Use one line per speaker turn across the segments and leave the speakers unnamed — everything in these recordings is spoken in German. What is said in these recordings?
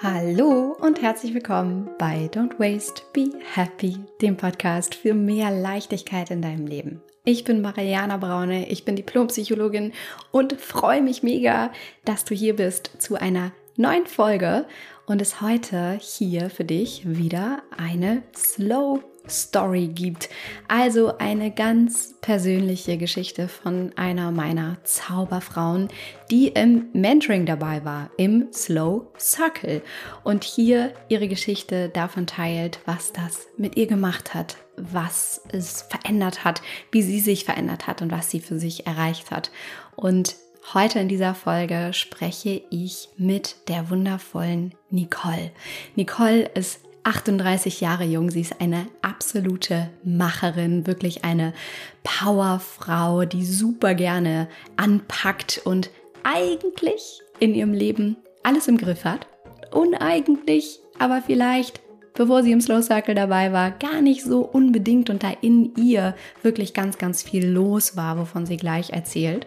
Hallo und herzlich willkommen bei Don't Waste, Be Happy, dem Podcast für mehr Leichtigkeit in deinem Leben. Ich bin Mariana Braune, ich bin Diplompsychologin und freue mich mega, dass du hier bist zu einer neuen Folge und es heute hier für dich wieder eine Slow Story gibt. Also eine ganz persönliche Geschichte von einer meiner Zauberfrauen, die im Mentoring dabei war, im Slow Circle und hier ihre Geschichte davon teilt, was das mit ihr gemacht hat, was es verändert hat, wie sie sich verändert hat und was sie für sich erreicht hat. Und Heute in dieser Folge spreche ich mit der wundervollen Nicole. Nicole ist 38 Jahre jung. Sie ist eine absolute Macherin, wirklich eine Powerfrau, die super gerne anpackt und eigentlich in ihrem Leben alles im Griff hat. Uneigentlich, aber vielleicht, bevor sie im Slow Circle dabei war, gar nicht so unbedingt und da in ihr wirklich ganz, ganz viel los war, wovon sie gleich erzählt.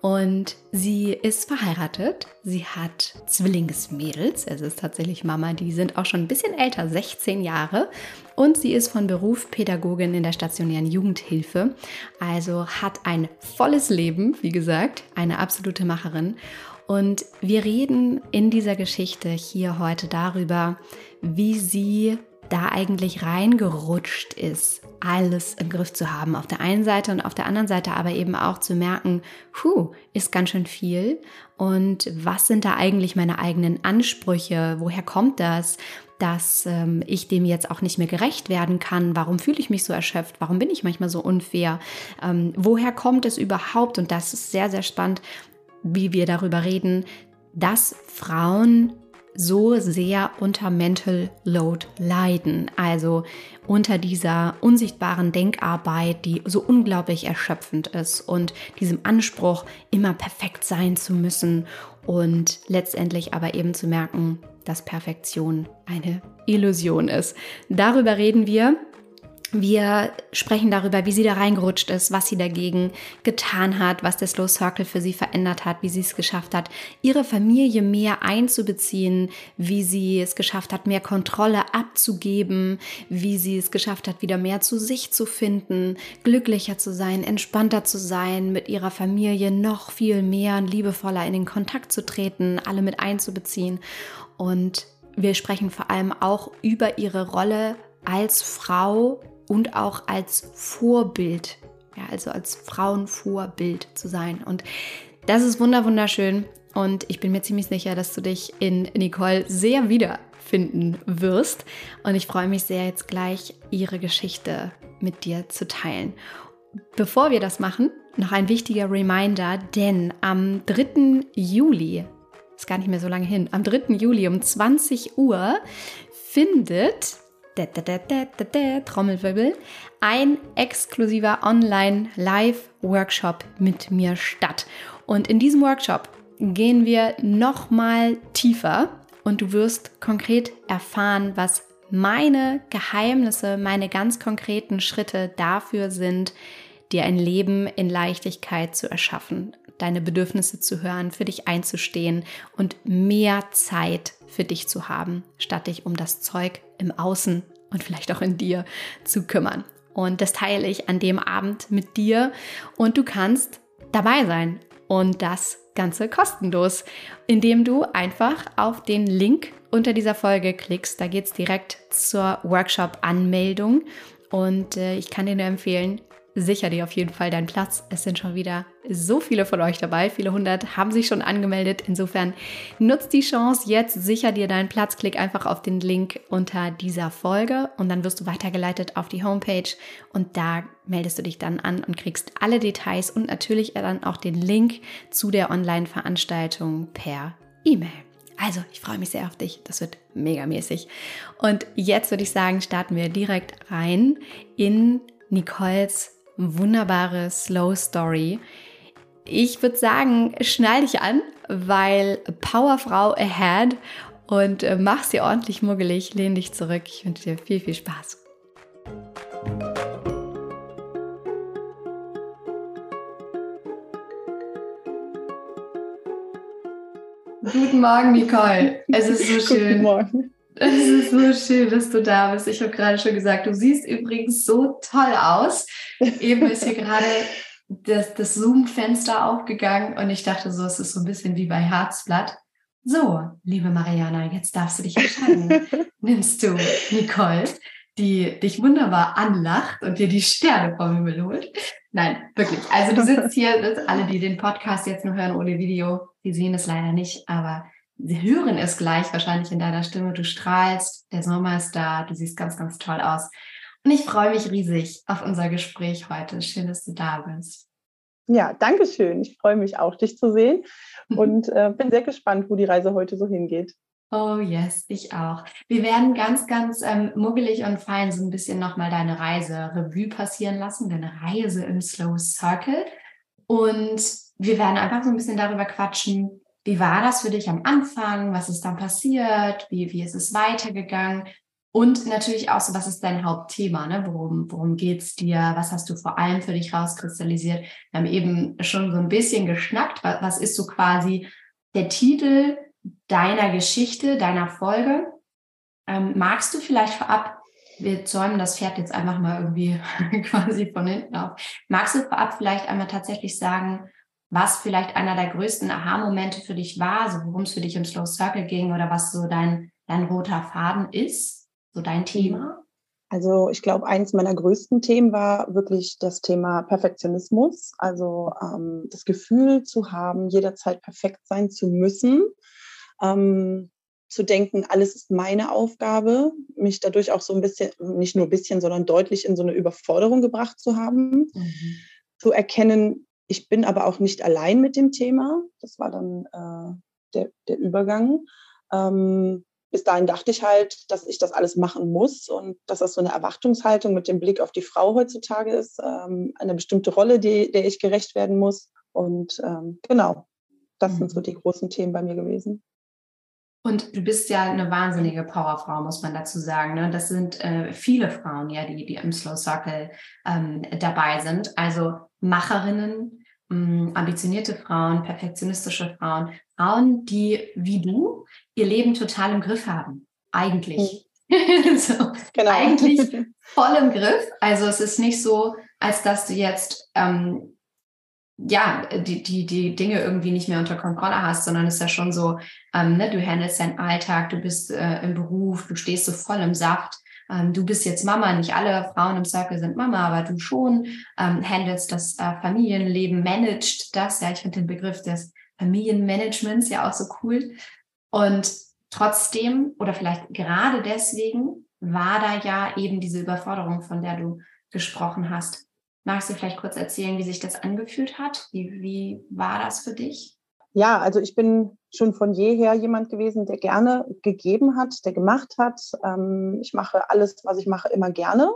Und sie ist verheiratet. Sie hat Zwillingsmädels. Es ist tatsächlich Mama. Die sind auch schon ein bisschen älter, 16 Jahre. Und sie ist von Beruf Pädagogin in der stationären Jugendhilfe. Also hat ein volles Leben, wie gesagt, eine absolute Macherin. Und wir reden in dieser Geschichte hier heute darüber, wie sie da eigentlich reingerutscht ist, alles im Griff zu haben. Auf der einen Seite und auf der anderen Seite aber eben auch zu merken, puh, ist ganz schön viel. Und was sind da eigentlich meine eigenen Ansprüche? Woher kommt das? dass ähm, ich dem jetzt auch nicht mehr gerecht werden kann. Warum fühle ich mich so erschöpft? Warum bin ich manchmal so unfair? Ähm, woher kommt es überhaupt? Und das ist sehr, sehr spannend, wie wir darüber reden, dass Frauen so sehr unter Mental Load leiden, also unter dieser unsichtbaren Denkarbeit, die so unglaublich erschöpfend ist und diesem Anspruch, immer perfekt sein zu müssen und letztendlich aber eben zu merken, dass Perfektion eine Illusion ist. Darüber reden wir wir sprechen darüber, wie sie da reingerutscht ist, was sie dagegen getan hat, was der Slow Circle für sie verändert hat, wie sie es geschafft hat, ihre Familie mehr einzubeziehen, wie sie es geschafft hat, mehr Kontrolle abzugeben, wie sie es geschafft hat, wieder mehr zu sich zu finden, glücklicher zu sein, entspannter zu sein, mit ihrer Familie noch viel mehr und liebevoller in den Kontakt zu treten, alle mit einzubeziehen. Und wir sprechen vor allem auch über ihre Rolle als Frau und auch als Vorbild, ja, also als Frauenvorbild zu sein. Und das ist wunderschön und ich bin mir ziemlich sicher, dass du dich in Nicole sehr wiederfinden wirst. Und ich freue mich sehr, jetzt gleich ihre Geschichte mit dir zu teilen. Bevor wir das machen, noch ein wichtiger Reminder, denn am 3. Juli, ist gar nicht mehr so lange hin, am 3. Juli um 20 Uhr findet Trommelwirbel, ein exklusiver Online-Live-Workshop mit mir statt. Und in diesem Workshop gehen wir nochmal tiefer und du wirst konkret erfahren, was meine Geheimnisse, meine ganz konkreten Schritte dafür sind, dir ein Leben in Leichtigkeit zu erschaffen, deine Bedürfnisse zu hören, für dich einzustehen und mehr Zeit für dich zu haben, statt dich um das Zeug im Außen und vielleicht auch in dir zu kümmern. Und das teile ich an dem Abend mit dir und du kannst dabei sein und das Ganze kostenlos, indem du einfach auf den Link unter dieser Folge klickst. Da geht es direkt zur Workshop-Anmeldung und äh, ich kann dir nur empfehlen, sicher dir auf jeden Fall deinen Platz. Es sind schon wieder so viele von euch dabei. Viele hundert haben sich schon angemeldet. Insofern nutzt die Chance jetzt, sicher dir deinen Platz. Klick einfach auf den Link unter dieser Folge und dann wirst du weitergeleitet auf die Homepage und da meldest du dich dann an und kriegst alle Details und natürlich dann auch den Link zu der Online-Veranstaltung per E-Mail. Also, ich freue mich sehr auf dich. Das wird megamäßig. Und jetzt würde ich sagen, starten wir direkt rein in Nicoles wunderbare Slow Story. Ich würde sagen, schnall dich an, weil Powerfrau ahead und äh, mach sie ordentlich muggelig, lehn dich zurück. Ich wünsche dir viel, viel Spaß. Guten Morgen, Nicole. Es ist so schön. Guten Morgen. Es ist so schön, dass du da bist. Ich habe gerade schon gesagt, du siehst übrigens so toll aus. Eben ist hier gerade das, das Zoom-Fenster aufgegangen und ich dachte so, es ist so ein bisschen wie bei Herzblatt. So, liebe Mariana, jetzt darfst du dich entscheiden. Nimmst du Nicole, die dich wunderbar anlacht und dir die Sterne vom Himmel holt? Nein, wirklich. Also du sitzt hier, alle, die den Podcast jetzt nur hören ohne Video, die sehen es leider nicht, aber sie hören es gleich wahrscheinlich in deiner Stimme. Du strahlst, der Sommer ist da, du siehst ganz, ganz toll aus. Und ich freue mich riesig auf unser Gespräch heute. Schön, dass du da bist.
Ja, danke schön. Ich freue mich auch, dich zu sehen und äh, bin sehr gespannt, wo die Reise heute so hingeht.
Oh yes, ich auch. Wir werden ganz, ganz ähm, muggelig und fein so ein bisschen nochmal deine Reise Revue passieren lassen, deine Reise im Slow Circle. Und wir werden einfach so ein bisschen darüber quatschen, wie war das für dich am Anfang? Was ist dann passiert? Wie, wie ist es weitergegangen? Und natürlich auch so, was ist dein Hauptthema? Ne? Worum, worum geht es dir? Was hast du vor allem für dich rauskristallisiert? Wir haben eben schon so ein bisschen geschnackt. Was, ist so quasi der Titel deiner Geschichte, deiner Folge? Ähm, magst du vielleicht vorab, wir zäumen das Pferd jetzt einfach mal irgendwie quasi von hinten auf, magst du vorab vielleicht einmal tatsächlich sagen, was vielleicht einer der größten Aha-Momente für dich war, so worum es für dich im Slow Circle ging oder was so dein, dein roter Faden ist? so dein Thema?
Also ich glaube, eins meiner größten Themen war wirklich das Thema Perfektionismus. Also ähm, das Gefühl zu haben, jederzeit perfekt sein zu müssen. Ähm, zu denken, alles ist meine Aufgabe, mich dadurch auch so ein bisschen, nicht nur ein bisschen, sondern deutlich in so eine Überforderung gebracht zu haben. Mhm. Zu erkennen, ich bin aber auch nicht allein mit dem Thema. Das war dann äh, der, der Übergang. Ähm, bis dahin dachte ich halt, dass ich das alles machen muss und dass das so eine Erwartungshaltung mit dem Blick auf die Frau heutzutage ist, ähm, eine bestimmte Rolle, die, der ich gerecht werden muss. Und ähm, genau, das mhm. sind so mhm. die großen Themen bei mir gewesen.
Und du bist ja eine wahnsinnige Powerfrau, muss man dazu sagen. Ne? Das sind äh, viele Frauen, ja, die, die im Slow Circle ähm, dabei sind. Also Macherinnen, mh, ambitionierte Frauen, perfektionistische Frauen, Frauen, die wie du ihr Leben total im Griff haben. Eigentlich. Mhm. so, genau. Eigentlich voll im Griff. Also es ist nicht so, als dass du jetzt ähm, ja, die, die, die Dinge irgendwie nicht mehr unter Kontrolle hast, sondern es ist ja schon so, ähm, ne, du handelst deinen Alltag, du bist äh, im Beruf, du stehst so voll im Saft. Ähm, du bist jetzt Mama, nicht alle Frauen im Circle sind Mama, aber du schon ähm, handelst das äh, Familienleben, managst das. Ja, ich finde den Begriff des Familienmanagements ja auch so cool. Und trotzdem oder vielleicht gerade deswegen war da ja eben diese Überforderung, von der du gesprochen hast. Magst du vielleicht kurz erzählen, wie sich das angefühlt hat? Wie, wie war das für dich?
Ja, also ich bin schon von jeher jemand gewesen, der gerne gegeben hat, der gemacht hat. Ähm, ich mache alles, was ich mache, immer gerne.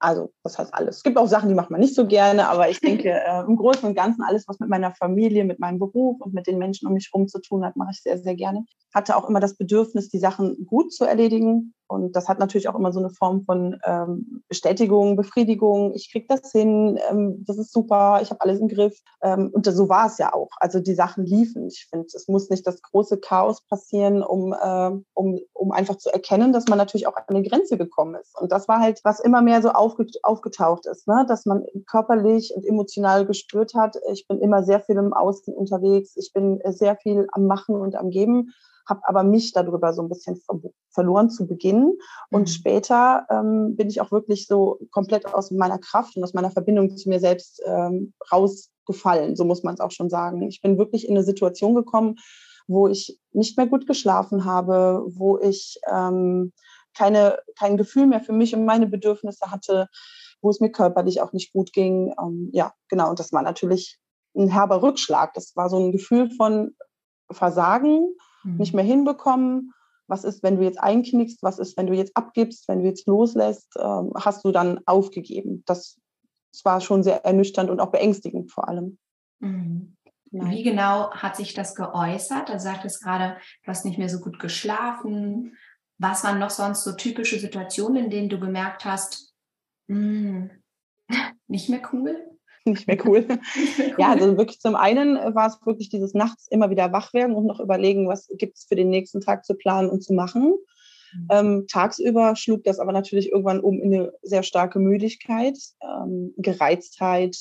Also, das heißt alles. Es gibt auch Sachen, die macht man nicht so gerne, aber ich denke, äh, im Großen und Ganzen alles, was mit meiner Familie, mit meinem Beruf und mit den Menschen um mich herum zu tun hat, mache ich sehr, sehr gerne. Hatte auch immer das Bedürfnis, die Sachen gut zu erledigen. Und das hat natürlich auch immer so eine Form von ähm, Bestätigung, Befriedigung. Ich kriege das hin, ähm, das ist super, ich habe alles im Griff. Ähm, und so war es ja auch. Also die Sachen liefen. Ich finde, es muss nicht das große Chaos passieren, um, äh, um, um einfach zu erkennen, dass man natürlich auch an eine Grenze gekommen ist. Und das war halt, was immer mehr so aufge aufgetaucht ist, ne? dass man körperlich und emotional gespürt hat, ich bin immer sehr viel im Außen unterwegs, ich bin sehr viel am Machen und am Geben habe aber mich darüber so ein bisschen ver verloren zu Beginn. Und mhm. später ähm, bin ich auch wirklich so komplett aus meiner Kraft und aus meiner Verbindung zu mir selbst ähm, rausgefallen, so muss man es auch schon sagen. Ich bin wirklich in eine Situation gekommen, wo ich nicht mehr gut geschlafen habe, wo ich ähm, keine, kein Gefühl mehr für mich und meine Bedürfnisse hatte, wo es mir körperlich auch nicht gut ging. Ähm, ja, genau. Und das war natürlich ein herber Rückschlag. Das war so ein Gefühl von Versagen, mhm. nicht mehr hinbekommen. Was ist, wenn du jetzt einknickst? Was ist, wenn du jetzt abgibst? Wenn du jetzt loslässt? Ähm, hast du dann aufgegeben? Das, das, war schon sehr ernüchternd und auch beängstigend vor allem.
Mhm. Wie genau hat sich das geäußert? Du sagtest gerade, du hast nicht mehr so gut geschlafen. Was waren noch sonst so typische Situationen, in denen du gemerkt hast, mh, hm, nicht mehr cool?
Nicht mehr cool. Ja, also wirklich zum einen war es wirklich dieses nachts immer wieder wach werden und noch überlegen, was gibt es für den nächsten Tag zu planen und zu machen. Mhm. Ähm, tagsüber schlug das aber natürlich irgendwann um in eine sehr starke Müdigkeit, ähm, Gereiztheit,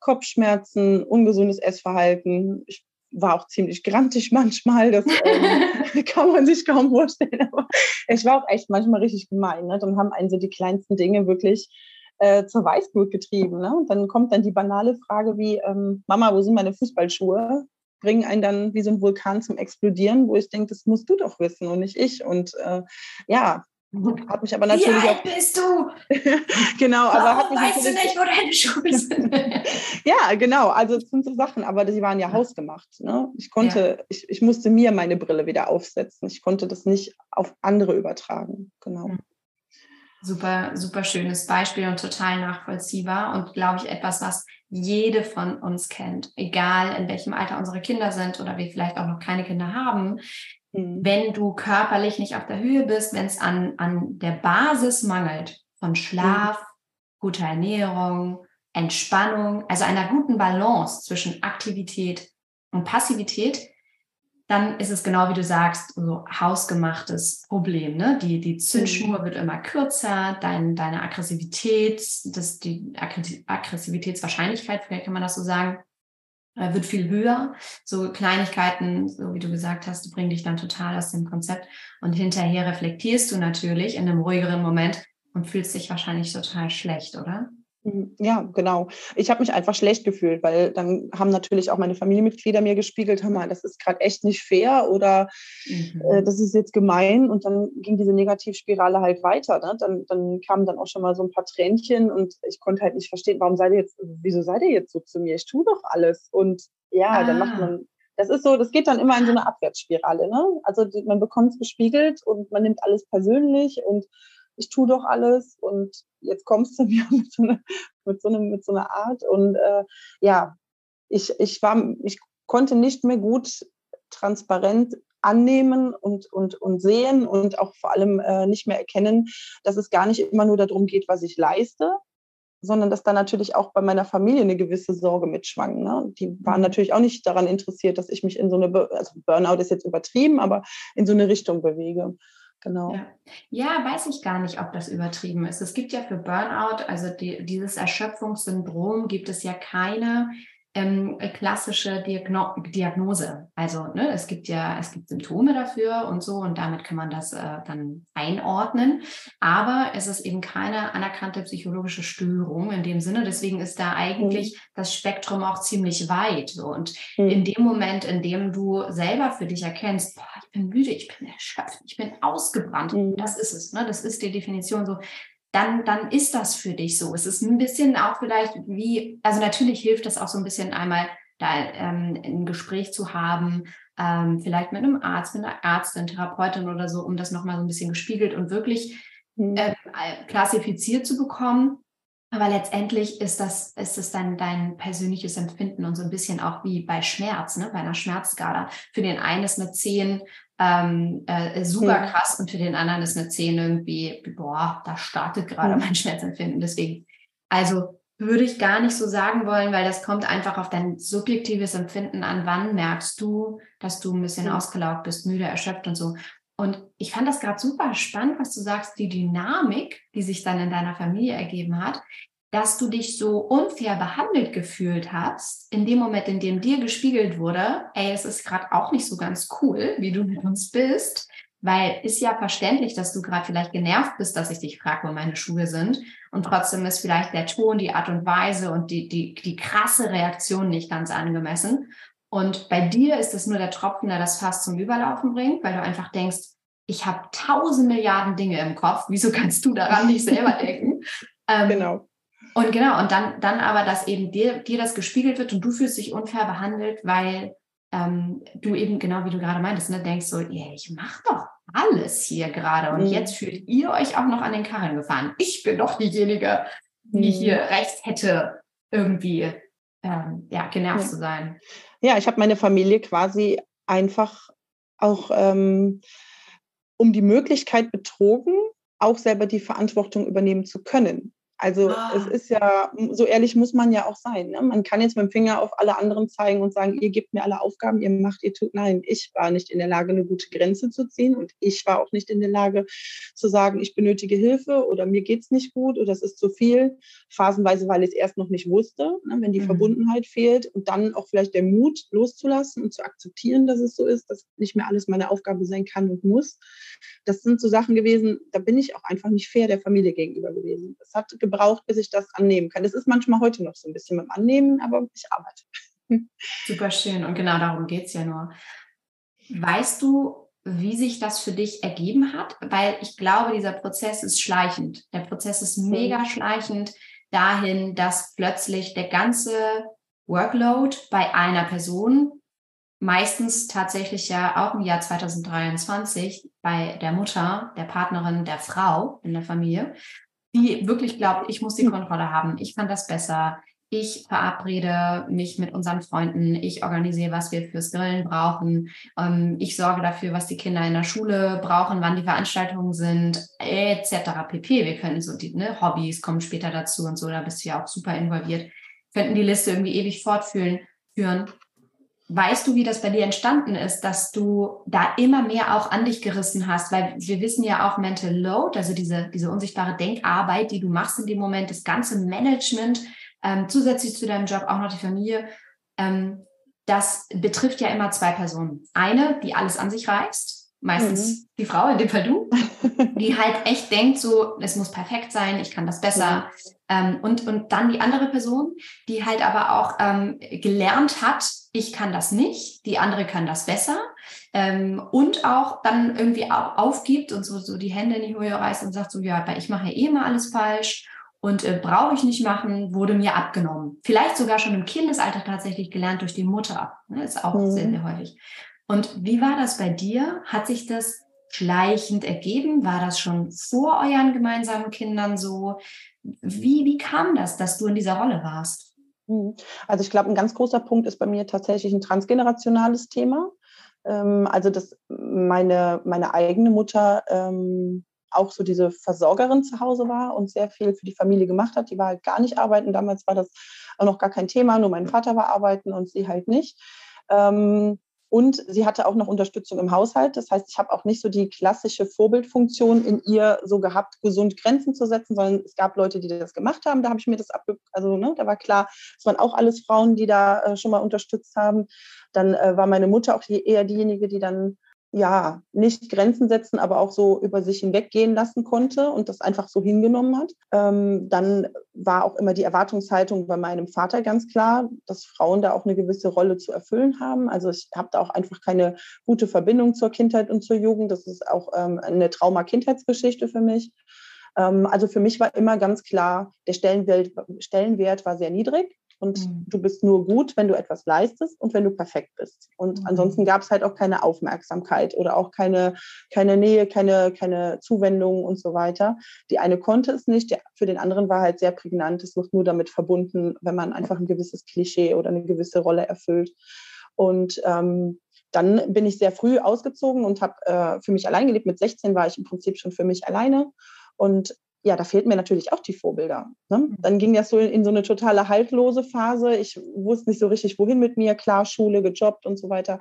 Kopfschmerzen, ungesundes Essverhalten. Ich war auch ziemlich grantig manchmal, das ähm, kann man sich kaum vorstellen. Aber ich war auch echt manchmal richtig gemein. Ne? Dann haben einen so die kleinsten Dinge wirklich äh, zur Weißglut getrieben. Ne? Und dann kommt dann die banale Frage wie, ähm, Mama, wo sind meine Fußballschuhe? Bringen einen dann wie so ein Vulkan zum Explodieren, wo ich denke, das musst du doch wissen und nicht ich. Und äh, ja, hat mich aber natürlich
Wie alt bist du?
genau,
aber Warum hat mich weißt du nicht, wo deine Schuhe sind?
ja, genau. Also es sind so Sachen, aber die waren ja hausgemacht. Ne? Ich konnte, ja. ich, ich musste mir meine Brille wieder aufsetzen. Ich konnte das nicht auf andere übertragen. Genau. Hm.
Super, super schönes Beispiel und total nachvollziehbar und glaube ich etwas, was jede von uns kennt, egal in welchem Alter unsere Kinder sind oder wir vielleicht auch noch keine Kinder haben. Mhm. Wenn du körperlich nicht auf der Höhe bist, wenn es an, an der Basis mangelt von Schlaf, mhm. guter Ernährung, Entspannung, also einer guten Balance zwischen Aktivität und Passivität, dann ist es genau wie du sagst, so hausgemachtes Problem. Ne? Die, die Zündschnur mhm. wird immer kürzer, dein, deine Aggressivität, das, die Aggressivitätswahrscheinlichkeit, vielleicht kann man das so sagen, äh, wird viel höher. So Kleinigkeiten, so wie du gesagt hast, bringen dich dann total aus dem Konzept. Und hinterher reflektierst du natürlich in einem ruhigeren Moment und fühlst dich wahrscheinlich total schlecht, oder?
Mhm, ja, genau. Ich habe mich einfach schlecht gefühlt, weil dann haben natürlich auch meine Familienmitglieder mir gespiegelt, hör mal, das ist gerade echt nicht fair oder mhm. äh, das ist jetzt gemein. Und dann ging diese Negativspirale halt weiter. Ne? Dann, dann kamen dann auch schon mal so ein paar Tränchen und ich konnte halt nicht verstehen, warum seid ihr jetzt, wieso seid ihr jetzt so zu mir? Ich tue doch alles. Und ja, ah. dann macht ah. man, das ist so, das geht dann immer in so eine Abwärtsspirale. Ne? Also man bekommt es gespiegelt und man nimmt alles persönlich und ich tue doch alles und jetzt kommst du mir mit so, einer, mit so, einem, mit so einer Art. Und äh, ja, ich, ich, war, ich konnte nicht mehr gut transparent annehmen und, und, und sehen und auch vor allem äh, nicht mehr erkennen, dass es gar nicht immer nur darum geht, was ich leiste, sondern dass da natürlich auch bei meiner Familie eine gewisse Sorge mitschwang. Ne? Die waren mhm. natürlich auch nicht daran interessiert, dass ich mich in so eine, also Burnout ist jetzt übertrieben, aber in so eine Richtung bewege. Genau.
Ja. ja. weiß ich gar nicht, ob das übertrieben ist. Es gibt ja für Burnout, also die, dieses Erschöpfungssyndrom, gibt es ja keine ähm, klassische Diagno Diagnose. Also ne, es gibt ja, es gibt Symptome dafür und so und damit kann man das äh, dann einordnen. Aber es ist eben keine anerkannte psychologische Störung in dem Sinne. Deswegen ist da eigentlich mhm. das Spektrum auch ziemlich weit. So. Und mhm. in dem Moment, in dem du selber für dich erkennst, boah, bin müde, ich bin erschöpft, ich bin ausgebrannt, mhm. das ist es. Ne? Das ist die Definition so dann, dann ist das für dich so. Es ist ein bisschen auch vielleicht wie, also natürlich hilft das auch so ein bisschen einmal, da ähm, ein Gespräch zu haben, ähm, vielleicht mit einem Arzt, mit einer Ärztin, Therapeutin oder so, um das nochmal so ein bisschen gespiegelt und wirklich äh, klassifiziert zu bekommen. Aber letztendlich ist das, ist es dann dein persönliches Empfinden und so ein bisschen auch wie bei Schmerz, ne? bei einer Schmerzskala. Für den einen ist eine 10 ähm, äh, super ja. krass und für den anderen ist eine 10 irgendwie, boah, da startet gerade ja. mein Schmerzempfinden. Deswegen, also würde ich gar nicht so sagen wollen, weil das kommt einfach auf dein subjektives Empfinden an. Wann merkst du, dass du ein bisschen ja. ausgelaugt bist, müde, erschöpft und so. Und ich fand das gerade super spannend, was du sagst, die Dynamik, die sich dann in deiner Familie ergeben hat dass du dich so unfair behandelt gefühlt hast, in dem Moment, in dem dir gespiegelt wurde, ey, es ist gerade auch nicht so ganz cool, wie du mit uns bist, weil ist ja verständlich, dass du gerade vielleicht genervt bist, dass ich dich frage, wo meine Schuhe sind. Und trotzdem ist vielleicht der Ton, die Art und Weise und die, die, die krasse Reaktion nicht ganz angemessen. Und bei dir ist es nur der Tropfen, der das Fass zum Überlaufen bringt, weil du einfach denkst, ich habe tausend Milliarden Dinge im Kopf. Wieso kannst du daran nicht selber denken?
Ähm, genau.
Und genau, und dann, dann aber, dass eben dir, dir das gespiegelt wird und du fühlst dich unfair behandelt, weil ähm, du eben, genau wie du gerade meintest, ne, denkst so, yeah, ich mache doch alles hier gerade und mhm. jetzt fühlt ihr euch auch noch an den Karren gefahren. Ich bin doch diejenige, die mhm. hier recht hätte, irgendwie ähm, ja, genervt ja. zu sein.
Ja, ich habe meine Familie quasi einfach auch ähm, um die Möglichkeit betrogen, auch selber die Verantwortung übernehmen zu können. Also ah. es ist ja, so ehrlich muss man ja auch sein. Ne? Man kann jetzt mit dem Finger auf alle anderen zeigen und sagen, ihr gebt mir alle Aufgaben, ihr macht, ihr tut. Nein, ich war nicht in der Lage, eine gute Grenze zu ziehen und ich war auch nicht in der Lage zu sagen, ich benötige Hilfe oder mir geht es nicht gut oder es ist zu viel. Phasenweise, weil ich es erst noch nicht wusste, ne? wenn die mhm. Verbundenheit fehlt und dann auch vielleicht der Mut loszulassen und zu akzeptieren, dass es so ist, dass nicht mehr alles meine Aufgabe sein kann und muss. Das sind so Sachen gewesen, da bin ich auch einfach nicht fair der Familie gegenüber gewesen. Das hat gebraucht, bis ich das annehmen kann. Das ist manchmal heute noch so ein bisschen mit dem Annehmen, aber ich arbeite.
Super schön und genau darum geht es ja nur. Weißt du, wie sich das für dich ergeben hat? Weil ich glaube, dieser Prozess ist schleichend. Der Prozess ist mega mhm. schleichend dahin, dass plötzlich der ganze Workload bei einer Person, meistens tatsächlich ja auch im Jahr 2023 bei der Mutter, der Partnerin, der Frau in der Familie, die wirklich glaubt, ich muss die. Kontrolle haben, ich kann das besser, ich verabrede mich mit unseren Freunden, ich organisiere, was wir fürs Grillen brauchen, ähm, ich sorge dafür, was die Kinder in der Schule brauchen, wann die Veranstaltungen sind, etc. pp. Wir können so die ne, Hobbys kommen später dazu und so, da bist du ja auch super involviert. Könnten die Liste irgendwie ewig fortführen. Weißt du, wie das bei dir entstanden ist, dass du da immer mehr auch an dich gerissen hast? Weil wir wissen ja auch Mental Load, also diese, diese unsichtbare Denkarbeit, die du machst in dem Moment, das ganze Management, ähm, zusätzlich zu deinem Job auch noch die Familie, ähm, das betrifft ja immer zwei Personen. Eine, die alles an sich reißt, meistens mhm. die Frau, in dem Fall du, die halt echt denkt, so, es muss perfekt sein, ich kann das besser. Ähm, und, und dann die andere Person, die halt aber auch ähm, gelernt hat, ich kann das nicht, die andere kann das besser. Ähm, und auch dann irgendwie auch aufgibt und so, so die Hände in die Höhe reißt und sagt so, ja, ich mache ja eh immer alles falsch und äh, brauche ich nicht machen, wurde mir abgenommen. Vielleicht sogar schon im Kindesalter tatsächlich gelernt durch die Mutter. Ne, ist auch mhm. sehr, sehr häufig. Und wie war das bei dir? Hat sich das schleichend ergeben? War das schon vor euren gemeinsamen Kindern so? Wie, wie kam das, dass du in dieser Rolle warst?
Mhm. Also ich glaube, ein ganz großer Punkt ist bei mir tatsächlich ein transgenerationales Thema. Ähm, also dass meine, meine eigene Mutter ähm, auch so diese Versorgerin zu Hause war und sehr viel für die Familie gemacht hat. Die war halt gar nicht arbeiten. Damals war das auch noch gar kein Thema. Nur mein Vater war arbeiten und sie halt nicht. Ähm, und sie hatte auch noch Unterstützung im Haushalt. Das heißt, ich habe auch nicht so die klassische Vorbildfunktion in ihr so gehabt, gesund Grenzen zu setzen, sondern es gab Leute, die das gemacht haben. Da habe ich mir das abge... Also, ne, da war klar, es waren auch alles Frauen, die da äh, schon mal unterstützt haben. Dann äh, war meine Mutter auch die, eher diejenige, die dann ja, nicht Grenzen setzen, aber auch so über sich hinweggehen lassen konnte und das einfach so hingenommen hat. Ähm, dann war auch immer die Erwartungshaltung bei meinem Vater ganz klar, dass Frauen da auch eine gewisse Rolle zu erfüllen haben. Also ich habe da auch einfach keine gute Verbindung zur Kindheit und zur Jugend. Das ist auch ähm, eine Trauma-Kindheitsgeschichte für mich. Ähm, also für mich war immer ganz klar, der Stellenwert, Stellenwert war sehr niedrig. Und mhm. du bist nur gut, wenn du etwas leistest und wenn du perfekt bist. Und mhm. ansonsten gab es halt auch keine Aufmerksamkeit oder auch keine, keine Nähe, keine, keine Zuwendung und so weiter. Die eine konnte es nicht, für den anderen war halt sehr prägnant. Es wird nur damit verbunden, wenn man einfach ein gewisses Klischee oder eine gewisse Rolle erfüllt. Und ähm, dann bin ich sehr früh ausgezogen und habe äh, für mich allein gelebt. Mit 16 war ich im Prinzip schon für mich alleine und ja, da fehlten mir natürlich auch die Vorbilder. Ne? Mhm. Dann ging das so in, in, so eine totale haltlose Phase. Ich wusste nicht so richtig, wohin mit mir. Klar, Schule, gejobbt und so weiter.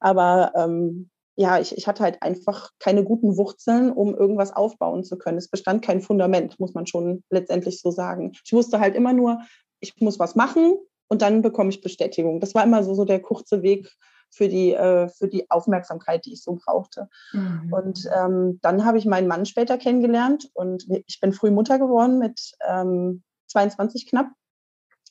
Aber ähm, ja, ich, ich hatte halt einfach keine guten Wurzeln, um irgendwas aufbauen zu können. Es bestand kein Fundament, muss man schon letztendlich so sagen. Ich wusste halt immer nur, ich muss was machen und dann bekomme ich Bestätigung. Das war immer so, so der kurze Weg für die, äh, für die Aufmerksamkeit, die ich so brauchte. Mhm. Und ähm, dann habe ich meinen Mann später kennengelernt und ich bin früh Mutter geworden mit ähm, 22 knapp.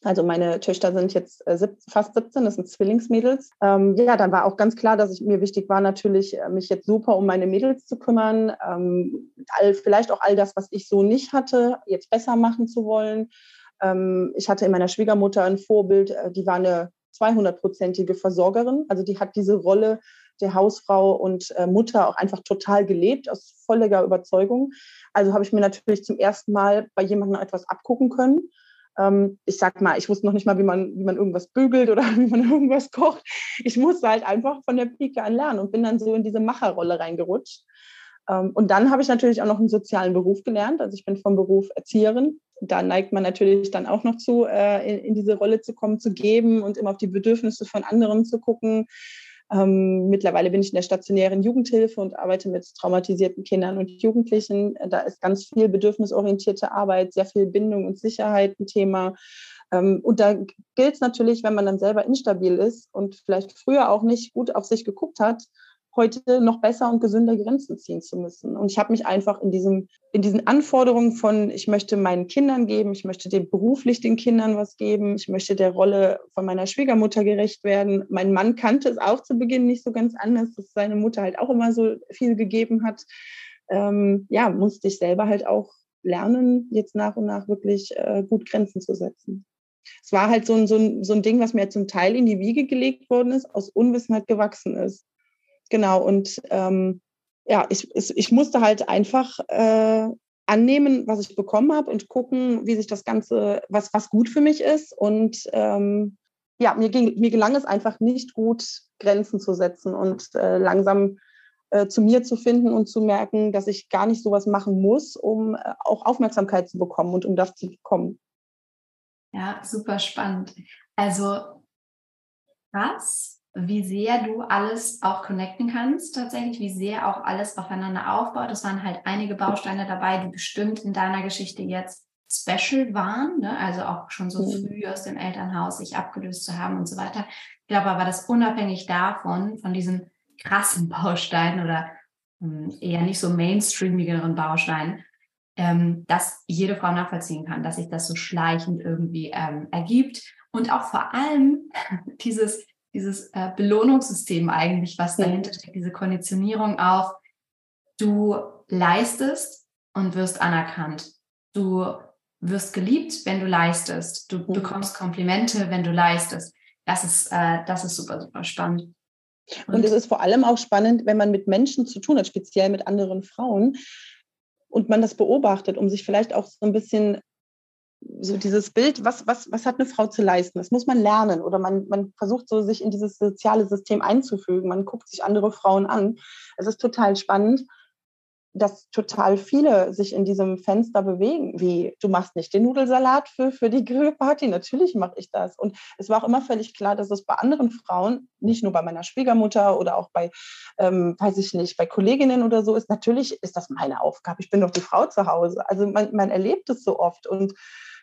Also meine Töchter sind jetzt äh, fast 17, das sind Zwillingsmädels. Ähm, ja, dann war auch ganz klar, dass ich mir wichtig war, natürlich äh, mich jetzt super um meine Mädels zu kümmern, ähm, all, vielleicht auch all das, was ich so nicht hatte, jetzt besser machen zu wollen. Ähm, ich hatte in meiner Schwiegermutter ein Vorbild, äh, die war eine 200-prozentige Versorgerin. Also die hat diese Rolle der Hausfrau und äh, Mutter auch einfach total gelebt, aus voller Überzeugung. Also habe ich mir natürlich zum ersten Mal bei jemandem etwas abgucken können. Ähm, ich sag mal, ich wusste noch nicht mal, wie man, wie man irgendwas bügelt oder wie man irgendwas kocht. Ich musste halt einfach von der Pike an lernen und bin dann so in diese Macherrolle reingerutscht. Ähm, und dann habe ich natürlich auch noch einen sozialen Beruf gelernt. Also ich bin vom Beruf Erzieherin. Da neigt man natürlich dann auch noch zu, äh, in, diese Rolle zu kommen, zu geben und immer auf die Bedürfnisse von anderen zu gucken. Ähm, mittlerweile bin ich in der stationären Jugendhilfe und arbeite mit traumatisierten Kindern und Jugendlichen. Da ist ganz viel bedürfnisorientierte Arbeit, sehr viel Bindung und Sicherheit ein Thema. Ähm, und da gilt es natürlich, wenn man dann selber instabil ist und vielleicht früher auch nicht gut auf sich geguckt hat, heute noch besser und gesünder Grenzen ziehen zu müssen. Und ich habe mich einfach in diesem, in diesen Anforderungen von, ich möchte meinen Kindern geben, ich möchte dem beruflich den Kindern was geben, ich möchte der Rolle von meiner Schwiegermutter gerecht werden. Mein Mann kannte es auch zu Beginn nicht so ganz anders, dass seine Mutter halt auch immer so viel gegeben hat. Ähm, ja, musste ich selber halt auch lernen, jetzt nach und nach wirklich äh, gut Grenzen zu setzen. Es war halt so ein, so, ein, so ein Ding, was mir zum Teil in die Wiege gelegt worden ist, aus Unwissenheit gewachsen ist. Genau, und ähm, ja, ich, ich musste halt einfach äh, annehmen, was ich bekommen habe und gucken, wie sich das Ganze, was, was gut für mich ist. Und ähm, ja, mir, ging, mir gelang es einfach nicht gut, Grenzen zu setzen und äh, langsam äh, zu mir zu finden und zu merken, dass ich gar nicht sowas machen muss, um äh, auch Aufmerksamkeit zu bekommen und um das zu bekommen.
Ja, super spannend. Also was wie sehr du alles auch connecten kannst, tatsächlich, wie sehr auch alles aufeinander aufbaut. Es waren halt einige Bausteine dabei, die bestimmt in deiner Geschichte jetzt special waren, ne? also auch schon so mhm. früh aus dem Elternhaus sich abgelöst zu haben und so weiter. Ich glaube aber, dass unabhängig davon, von diesen krassen Bausteinen oder hm, eher nicht so mainstreamigeren Bausteinen, ähm, dass jede Frau nachvollziehen kann, dass sich das so schleichend irgendwie ähm, ergibt. Und auch vor allem dieses dieses äh, Belohnungssystem eigentlich, was dahinter steckt, diese Konditionierung auf, du leistest und wirst anerkannt. Du wirst geliebt, wenn du leistest. Du mhm. bekommst Komplimente, wenn du leistest. Das ist, äh, das ist super, super spannend.
Und, und es ist vor allem auch spannend, wenn man mit Menschen zu tun hat, speziell mit anderen Frauen, und man das beobachtet, um sich vielleicht auch so ein bisschen so dieses Bild, was, was, was hat eine Frau zu leisten? Das muss man lernen oder man, man versucht so, sich in dieses soziale System einzufügen. Man guckt sich andere Frauen an. Es ist total spannend, dass total viele sich in diesem Fenster bewegen, wie du machst nicht den Nudelsalat für, für die Grillparty, natürlich mache ich das. Und es war auch immer völlig klar, dass es bei anderen Frauen, nicht nur bei meiner Schwiegermutter oder auch bei, ähm, weiß ich nicht, bei Kolleginnen oder so ist, natürlich ist das meine Aufgabe. Ich bin doch die Frau zu Hause. Also man, man erlebt es so oft und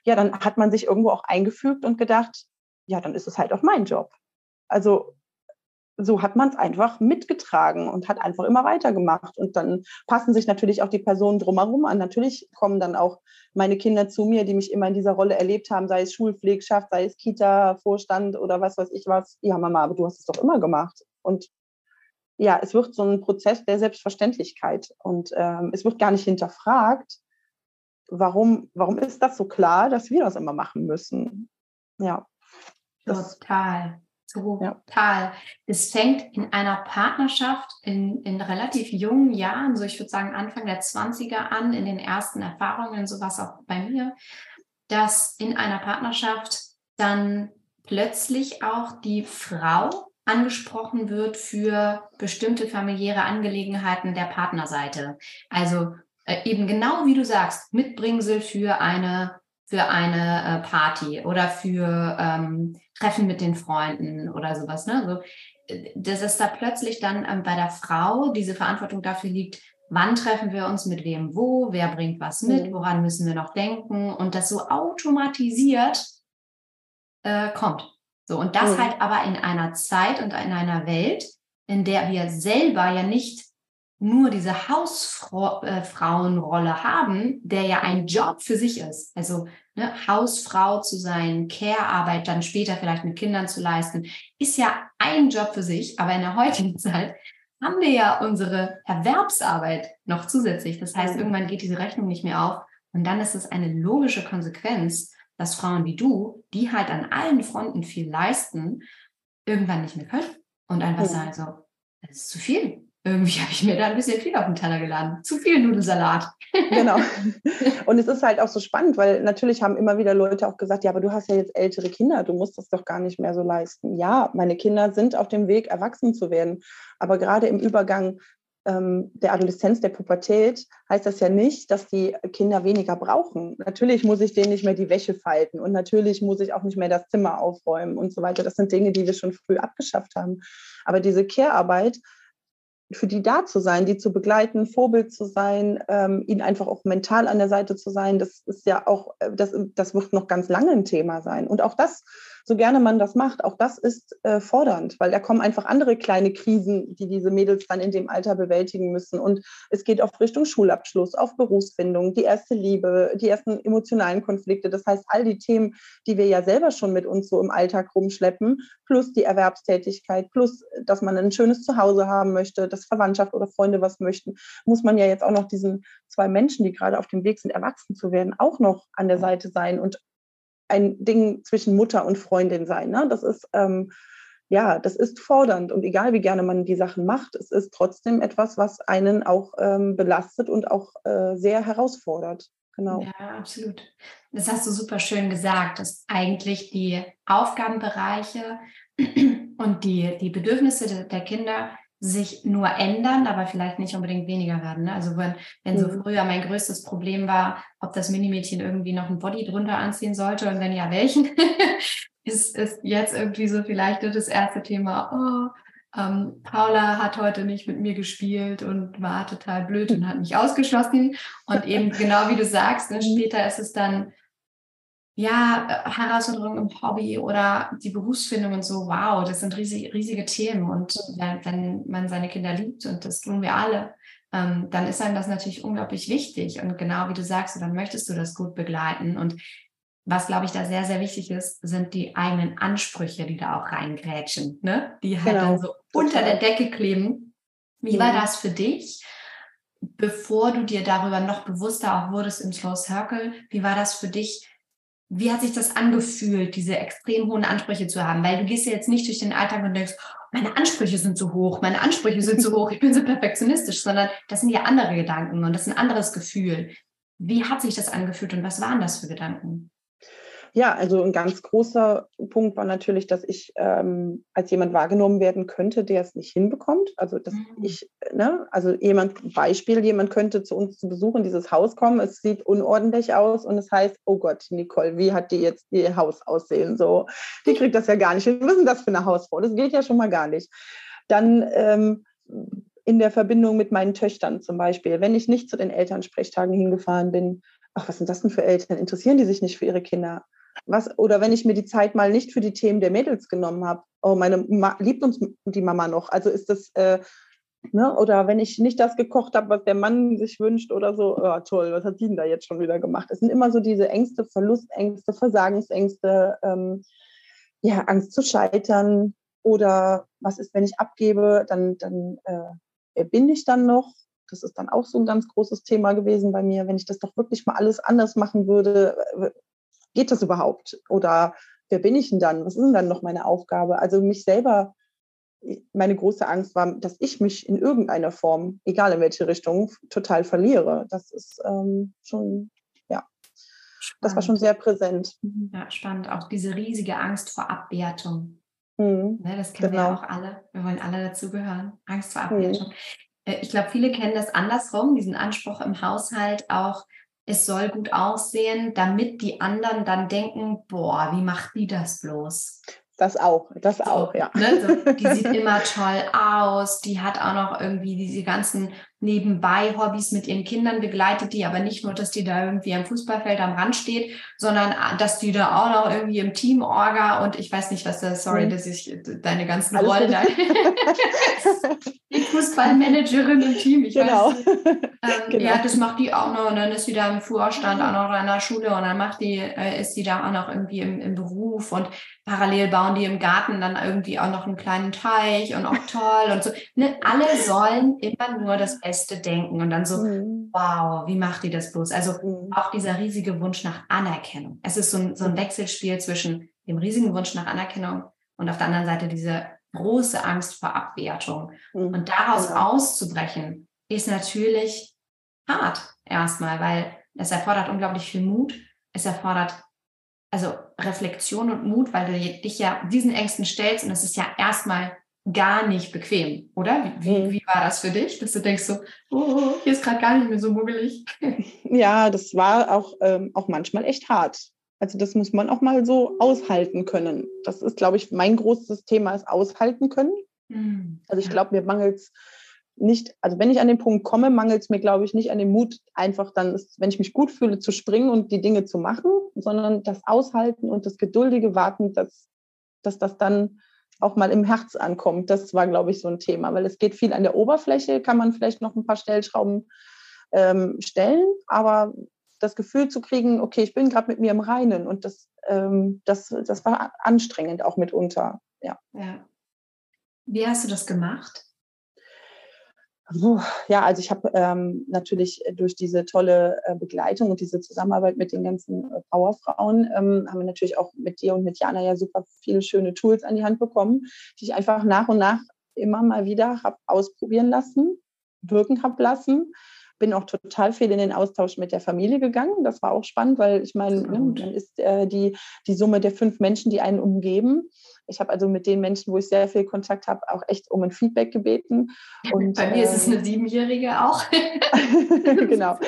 ja, dann hat man sich irgendwo auch eingefügt und gedacht, ja, dann ist es halt auch mein Job. Also so hat man es einfach mitgetragen und hat einfach immer weitergemacht. Und dann passen sich natürlich auch die Personen drumherum an. Natürlich kommen dann auch meine Kinder zu mir, die mich immer in dieser Rolle erlebt haben, sei es Schulpflegschaft, sei es Kita, Vorstand oder was weiß ich was. Ja, Mama, aber du hast es doch immer gemacht. Und ja, es wird so ein Prozess der Selbstverständlichkeit und ähm, es wird gar nicht hinterfragt, warum, warum ist das so klar, dass wir das immer machen müssen? Ja.
Total. Total. Ja. Es fängt in einer Partnerschaft in, in relativ jungen Jahren, so ich würde sagen Anfang der 20er an, in den ersten Erfahrungen, sowas auch bei mir, dass in einer Partnerschaft dann plötzlich auch die Frau angesprochen wird für bestimmte familiäre Angelegenheiten der Partnerseite. Also äh, eben genau wie du sagst, Mitbringsel für eine, für eine äh, Party oder für ähm, Treffen mit den Freunden oder sowas. Ne? Also, dass es da plötzlich dann ähm, bei der Frau diese Verantwortung dafür liegt, wann treffen wir uns mit wem wo, wer bringt was mit, mhm. woran müssen wir noch denken und das so automatisiert äh, kommt. So, und das mhm. halt aber in einer Zeit und in einer Welt, in der wir selber ja nicht nur diese Hausfrauenrolle äh, haben, der ja ein Job für sich ist. Also ne, Hausfrau zu sein, Care-Arbeit dann später vielleicht mit Kindern zu leisten, ist ja ein Job für sich. Aber in der heutigen Zeit haben wir ja unsere Erwerbsarbeit noch zusätzlich. Das heißt, irgendwann geht diese Rechnung nicht mehr auf. Und dann ist es eine logische Konsequenz, dass Frauen wie du, die halt an allen Fronten viel leisten, irgendwann nicht mehr können und einfach sagen so, das ist zu viel irgendwie habe ich mir da ein bisschen viel auf den Teller geladen. Zu viel Nudelsalat.
genau. Und es ist halt auch so spannend, weil natürlich haben immer wieder Leute auch gesagt, ja, aber du hast ja jetzt ältere Kinder, du musst das doch gar nicht mehr so leisten. Ja, meine Kinder sind auf dem Weg, erwachsen zu werden. Aber gerade im Übergang ähm, der Adoleszenz, der Pubertät, heißt das ja nicht, dass die Kinder weniger brauchen. Natürlich muss ich denen nicht mehr die Wäsche falten und natürlich muss ich auch nicht mehr das Zimmer aufräumen und so weiter. Das sind Dinge, die wir schon früh abgeschafft haben. Aber diese Care-Arbeit, für die da zu sein, die zu begleiten, Vorbild zu sein, ähm, ihnen einfach auch mental an der Seite zu sein, das ist ja auch, äh, das, das wird noch ganz lange ein Thema sein. Und auch das so gerne man das macht, auch das ist äh, fordernd, weil da kommen einfach andere kleine Krisen, die diese Mädels dann in dem Alter bewältigen müssen. Und es geht auf Richtung Schulabschluss, auf Berufsfindung, die erste Liebe, die ersten emotionalen Konflikte. Das heißt, all die Themen, die wir ja selber schon mit uns so im Alltag rumschleppen, plus die Erwerbstätigkeit, plus, dass man ein schönes Zuhause haben möchte, dass Verwandtschaft oder Freunde was möchten, muss man ja jetzt auch noch diesen zwei Menschen, die gerade auf dem Weg sind, erwachsen zu werden, auch noch an der Seite sein und ein Ding zwischen Mutter und Freundin sein. Ne? Das ist ähm, ja, das ist fordernd und egal wie gerne man die Sachen macht, es ist trotzdem etwas, was einen auch ähm, belastet und auch äh, sehr herausfordert. Genau.
Ja, absolut. Das hast du super schön gesagt, dass eigentlich die Aufgabenbereiche und die, die Bedürfnisse der Kinder sich nur ändern, aber vielleicht nicht unbedingt weniger werden. Ne? Also wenn, wenn so mhm. früher mein größtes Problem war, ob das Minimädchen irgendwie noch ein Body drunter anziehen sollte und wenn ja, welchen, ist, ist jetzt irgendwie so vielleicht das erste Thema, oh, ähm, Paula hat heute nicht mit mir gespielt und war total blöd und hat mich ausgeschlossen. Und eben genau wie du sagst, ne, mhm. später ist es dann, ja, äh, Herausforderungen im Hobby oder die Berufsfindung und so, wow, das sind riesig, riesige Themen. Und wenn, wenn man seine Kinder liebt, und das tun wir alle, ähm, dann ist einem das natürlich unglaublich wichtig. Und genau wie du sagst, dann möchtest du das gut begleiten. Und was, glaube ich, da sehr, sehr wichtig ist, sind die eigenen Ansprüche, die da auch reingrätschen, ne? die halt genau. dann so unter der Decke kleben. Wie war das für dich? Bevor du dir darüber noch bewusster auch wurdest im Slow Circle, wie war das für dich, wie hat sich das angefühlt, diese extrem hohen Ansprüche zu haben? Weil du gehst ja jetzt nicht durch den Alltag und denkst, meine Ansprüche sind zu hoch, meine Ansprüche sind zu hoch, ich bin so perfektionistisch, sondern das sind ja andere Gedanken und das ist ein anderes Gefühl. Wie hat sich das angefühlt und was waren das für Gedanken?
Ja, also ein ganz großer Punkt war natürlich, dass ich ähm, als jemand wahrgenommen werden könnte, der es nicht hinbekommt. Also dass mhm. ich, ne, also jemand, Beispiel, jemand könnte zu uns zu Besuch in dieses Haus kommen, es sieht unordentlich aus und es heißt, oh Gott, Nicole, wie hat die jetzt ihr Haus aussehen? So, die kriegt das ja gar nicht hin. Was ist denn das für eine Hausfrau? Das geht ja schon mal gar nicht. Dann ähm, in der Verbindung mit meinen Töchtern zum Beispiel, wenn ich nicht zu den Elternsprechtagen hingefahren bin, ach, was sind das denn für Eltern? Interessieren die sich nicht für ihre Kinder? Was, oder wenn ich mir die Zeit mal nicht für die Themen der Mädels genommen habe, oh, meine Ma liebt uns die Mama noch. Also ist das, äh, ne? oder wenn ich nicht das gekocht habe, was der Mann sich wünscht oder so, oh, toll, was hat sie denn da jetzt schon wieder gemacht? Es sind immer so diese Ängste, Verlustängste, Versagensängste, ähm, ja, Angst zu scheitern oder was ist, wenn ich abgebe, dann, dann äh, bin ich dann noch. Das ist dann auch so ein ganz großes Thema gewesen bei mir. Wenn ich das doch wirklich mal alles anders machen würde, geht das überhaupt? Oder wer bin ich denn dann? Was ist denn dann noch meine Aufgabe? Also mich selber, meine große Angst war, dass ich mich in irgendeiner Form, egal in welche Richtung, total verliere. Das ist ähm, schon, ja, spannend. das war schon sehr präsent.
Ja, spannend. Auch diese riesige Angst vor Abwertung. Mhm, ne, das kennen genau. wir auch alle. Wir wollen alle dazugehören. Angst vor mhm. Abwertung. Mhm. Ich glaube, viele kennen das andersrum, diesen Anspruch im Haushalt auch es soll gut aussehen, damit die anderen dann denken, boah, wie macht die das bloß?
Das auch, das so, auch, ja. Ne,
so, die sieht immer toll aus, die hat auch noch irgendwie diese ganzen nebenbei Hobbys mit ihren Kindern begleitet, die aber nicht nur, dass die da irgendwie am Fußballfeld am Rand steht, sondern ah, dass die da auch noch irgendwie im Team Orga und ich weiß nicht, was da, sorry, mhm. dass ich deine ganzen Alles Rollen da. die Fußballmanagerin im Team, ich genau. weiß nicht. Ähm, genau. Ja, das macht die auch noch und dann ist sie da im Vorstand auch noch an der Schule und dann macht die, äh, ist sie da auch noch irgendwie im, im Beruf und parallel bauen die im Garten dann irgendwie auch noch einen kleinen Teich und auch toll und so. Ne, alle sollen immer nur das Beste denken und dann so, mhm. wow, wie macht die das bloß? Also mhm. auch dieser riesige Wunsch nach Anerkennung. Es ist so ein, so ein Wechselspiel zwischen dem riesigen Wunsch nach Anerkennung und auf der anderen Seite diese große Angst vor Abwertung. Mhm. Und daraus genau. auszubrechen, ist natürlich hart erstmal, weil es erfordert unglaublich viel Mut. Es erfordert also Reflexion und Mut, weil du dich ja diesen Ängsten stellst und es ist ja erstmal gar nicht bequem, oder? Wie, mhm. wie war das für dich, dass du denkst so, oh, hier ist gerade gar nicht mehr so muggelig?
Ja, das war auch, ähm, auch manchmal echt hart. Also das muss man auch mal so aushalten können. Das ist, glaube ich, mein großes Thema, ist aushalten können. Mhm. Also ich glaube, mir mangelt es nicht, also wenn ich an den Punkt komme, mangelt es mir, glaube ich, nicht an dem Mut, einfach dann, wenn ich mich gut fühle, zu springen und die Dinge zu machen, sondern das Aushalten und das geduldige Warten, dass, dass das dann auch mal im Herz ankommt. Das war, glaube ich, so ein Thema, weil es geht viel an der Oberfläche, kann man vielleicht noch ein paar Stellschrauben ähm, stellen, aber das Gefühl zu kriegen, okay, ich bin gerade mit mir im Reinen und das, ähm, das, das war anstrengend auch mitunter. Ja. ja.
Wie hast du das gemacht?
Ja, also ich habe ähm, natürlich durch diese tolle äh, Begleitung und diese Zusammenarbeit mit den ganzen äh, Powerfrauen, ähm, haben wir natürlich auch mit dir und mit Jana ja super viele schöne Tools an die Hand bekommen, die ich einfach nach und nach immer mal wieder habe ausprobieren lassen, wirken habe lassen. Bin auch total viel in den Austausch mit der Familie gegangen. Das war auch spannend, weil ich meine, ne, dann ist äh, die, die Summe der fünf Menschen, die einen umgeben, ich habe also mit den Menschen, wo ich sehr viel Kontakt habe, auch echt um ein Feedback gebeten.
Und, Bei mir äh, ist es ähm, eine Siebenjährige auch.
genau.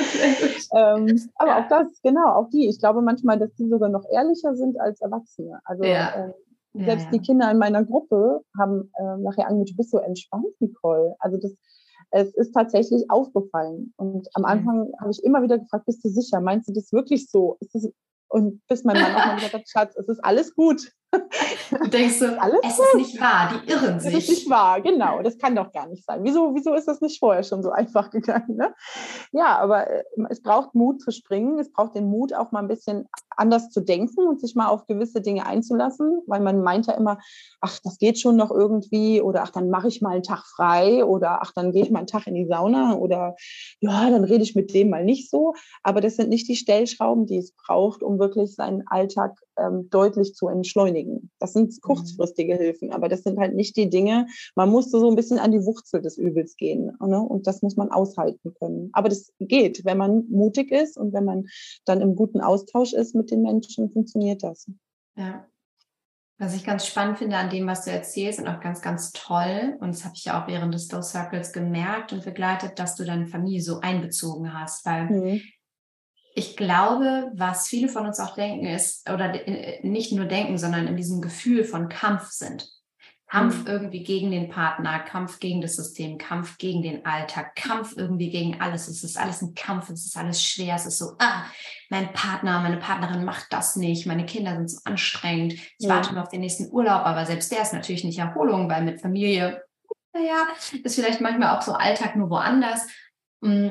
ähm, aber ja. auch das, genau, auch die. Ich glaube manchmal, dass die sogar noch ehrlicher sind als Erwachsene. Also ja. äh, selbst ja, die Kinder in meiner Gruppe haben äh, nachher angefangen, du bist so entspannt, Nicole. Also das, es ist tatsächlich aufgefallen. Und am Anfang habe ich immer wieder gefragt, bist du sicher? Meinst du das wirklich so? Das, und bis mein Mann auch mal gesagt hat, Schatz, es ist alles gut.
Du denkst so, alles es ist nicht wahr, die irren sich.
Es ist nicht wahr, genau. Das kann doch gar nicht sein. Wieso, wieso ist das nicht vorher schon so einfach gegangen? Ne? Ja, aber äh, es braucht Mut zu springen. Es braucht den Mut, auch mal ein bisschen anders zu denken und sich mal auf gewisse Dinge einzulassen, weil man meint ja immer, ach, das geht schon noch irgendwie oder ach, dann mache ich mal einen Tag frei oder ach, dann gehe ich mal einen Tag in die Sauna oder ja, dann rede ich mit dem mal nicht so. Aber das sind nicht die Stellschrauben, die es braucht, um wirklich seinen Alltag ähm, deutlich zu entschleunigen. Das sind mhm. kurzfristige. Hilfen, aber das sind halt nicht die Dinge. Man musste so ein bisschen an die Wurzel des Übels gehen ne? und das muss man aushalten können. Aber das geht, wenn man mutig ist und wenn man dann im guten Austausch ist mit den Menschen, funktioniert das.
Ja. Was ich ganz spannend finde an dem, was du erzählst und auch ganz, ganz toll, und das habe ich ja auch während des Slow Circles gemerkt und begleitet, dass du deine Familie so einbezogen hast, weil mhm ich glaube, was viele von uns auch denken ist, oder äh, nicht nur denken, sondern in diesem Gefühl von Kampf sind. Kampf mhm. irgendwie gegen den Partner, Kampf gegen das System, Kampf gegen den Alltag, Kampf irgendwie gegen alles. Es ist alles ein Kampf, es ist alles schwer, es ist so, ah, mein Partner, meine Partnerin macht das nicht, meine Kinder sind so anstrengend, ich ja. warte nur auf den nächsten Urlaub, aber selbst der ist natürlich nicht Erholung, weil mit Familie, naja, ist vielleicht manchmal auch so Alltag nur woanders. Mm,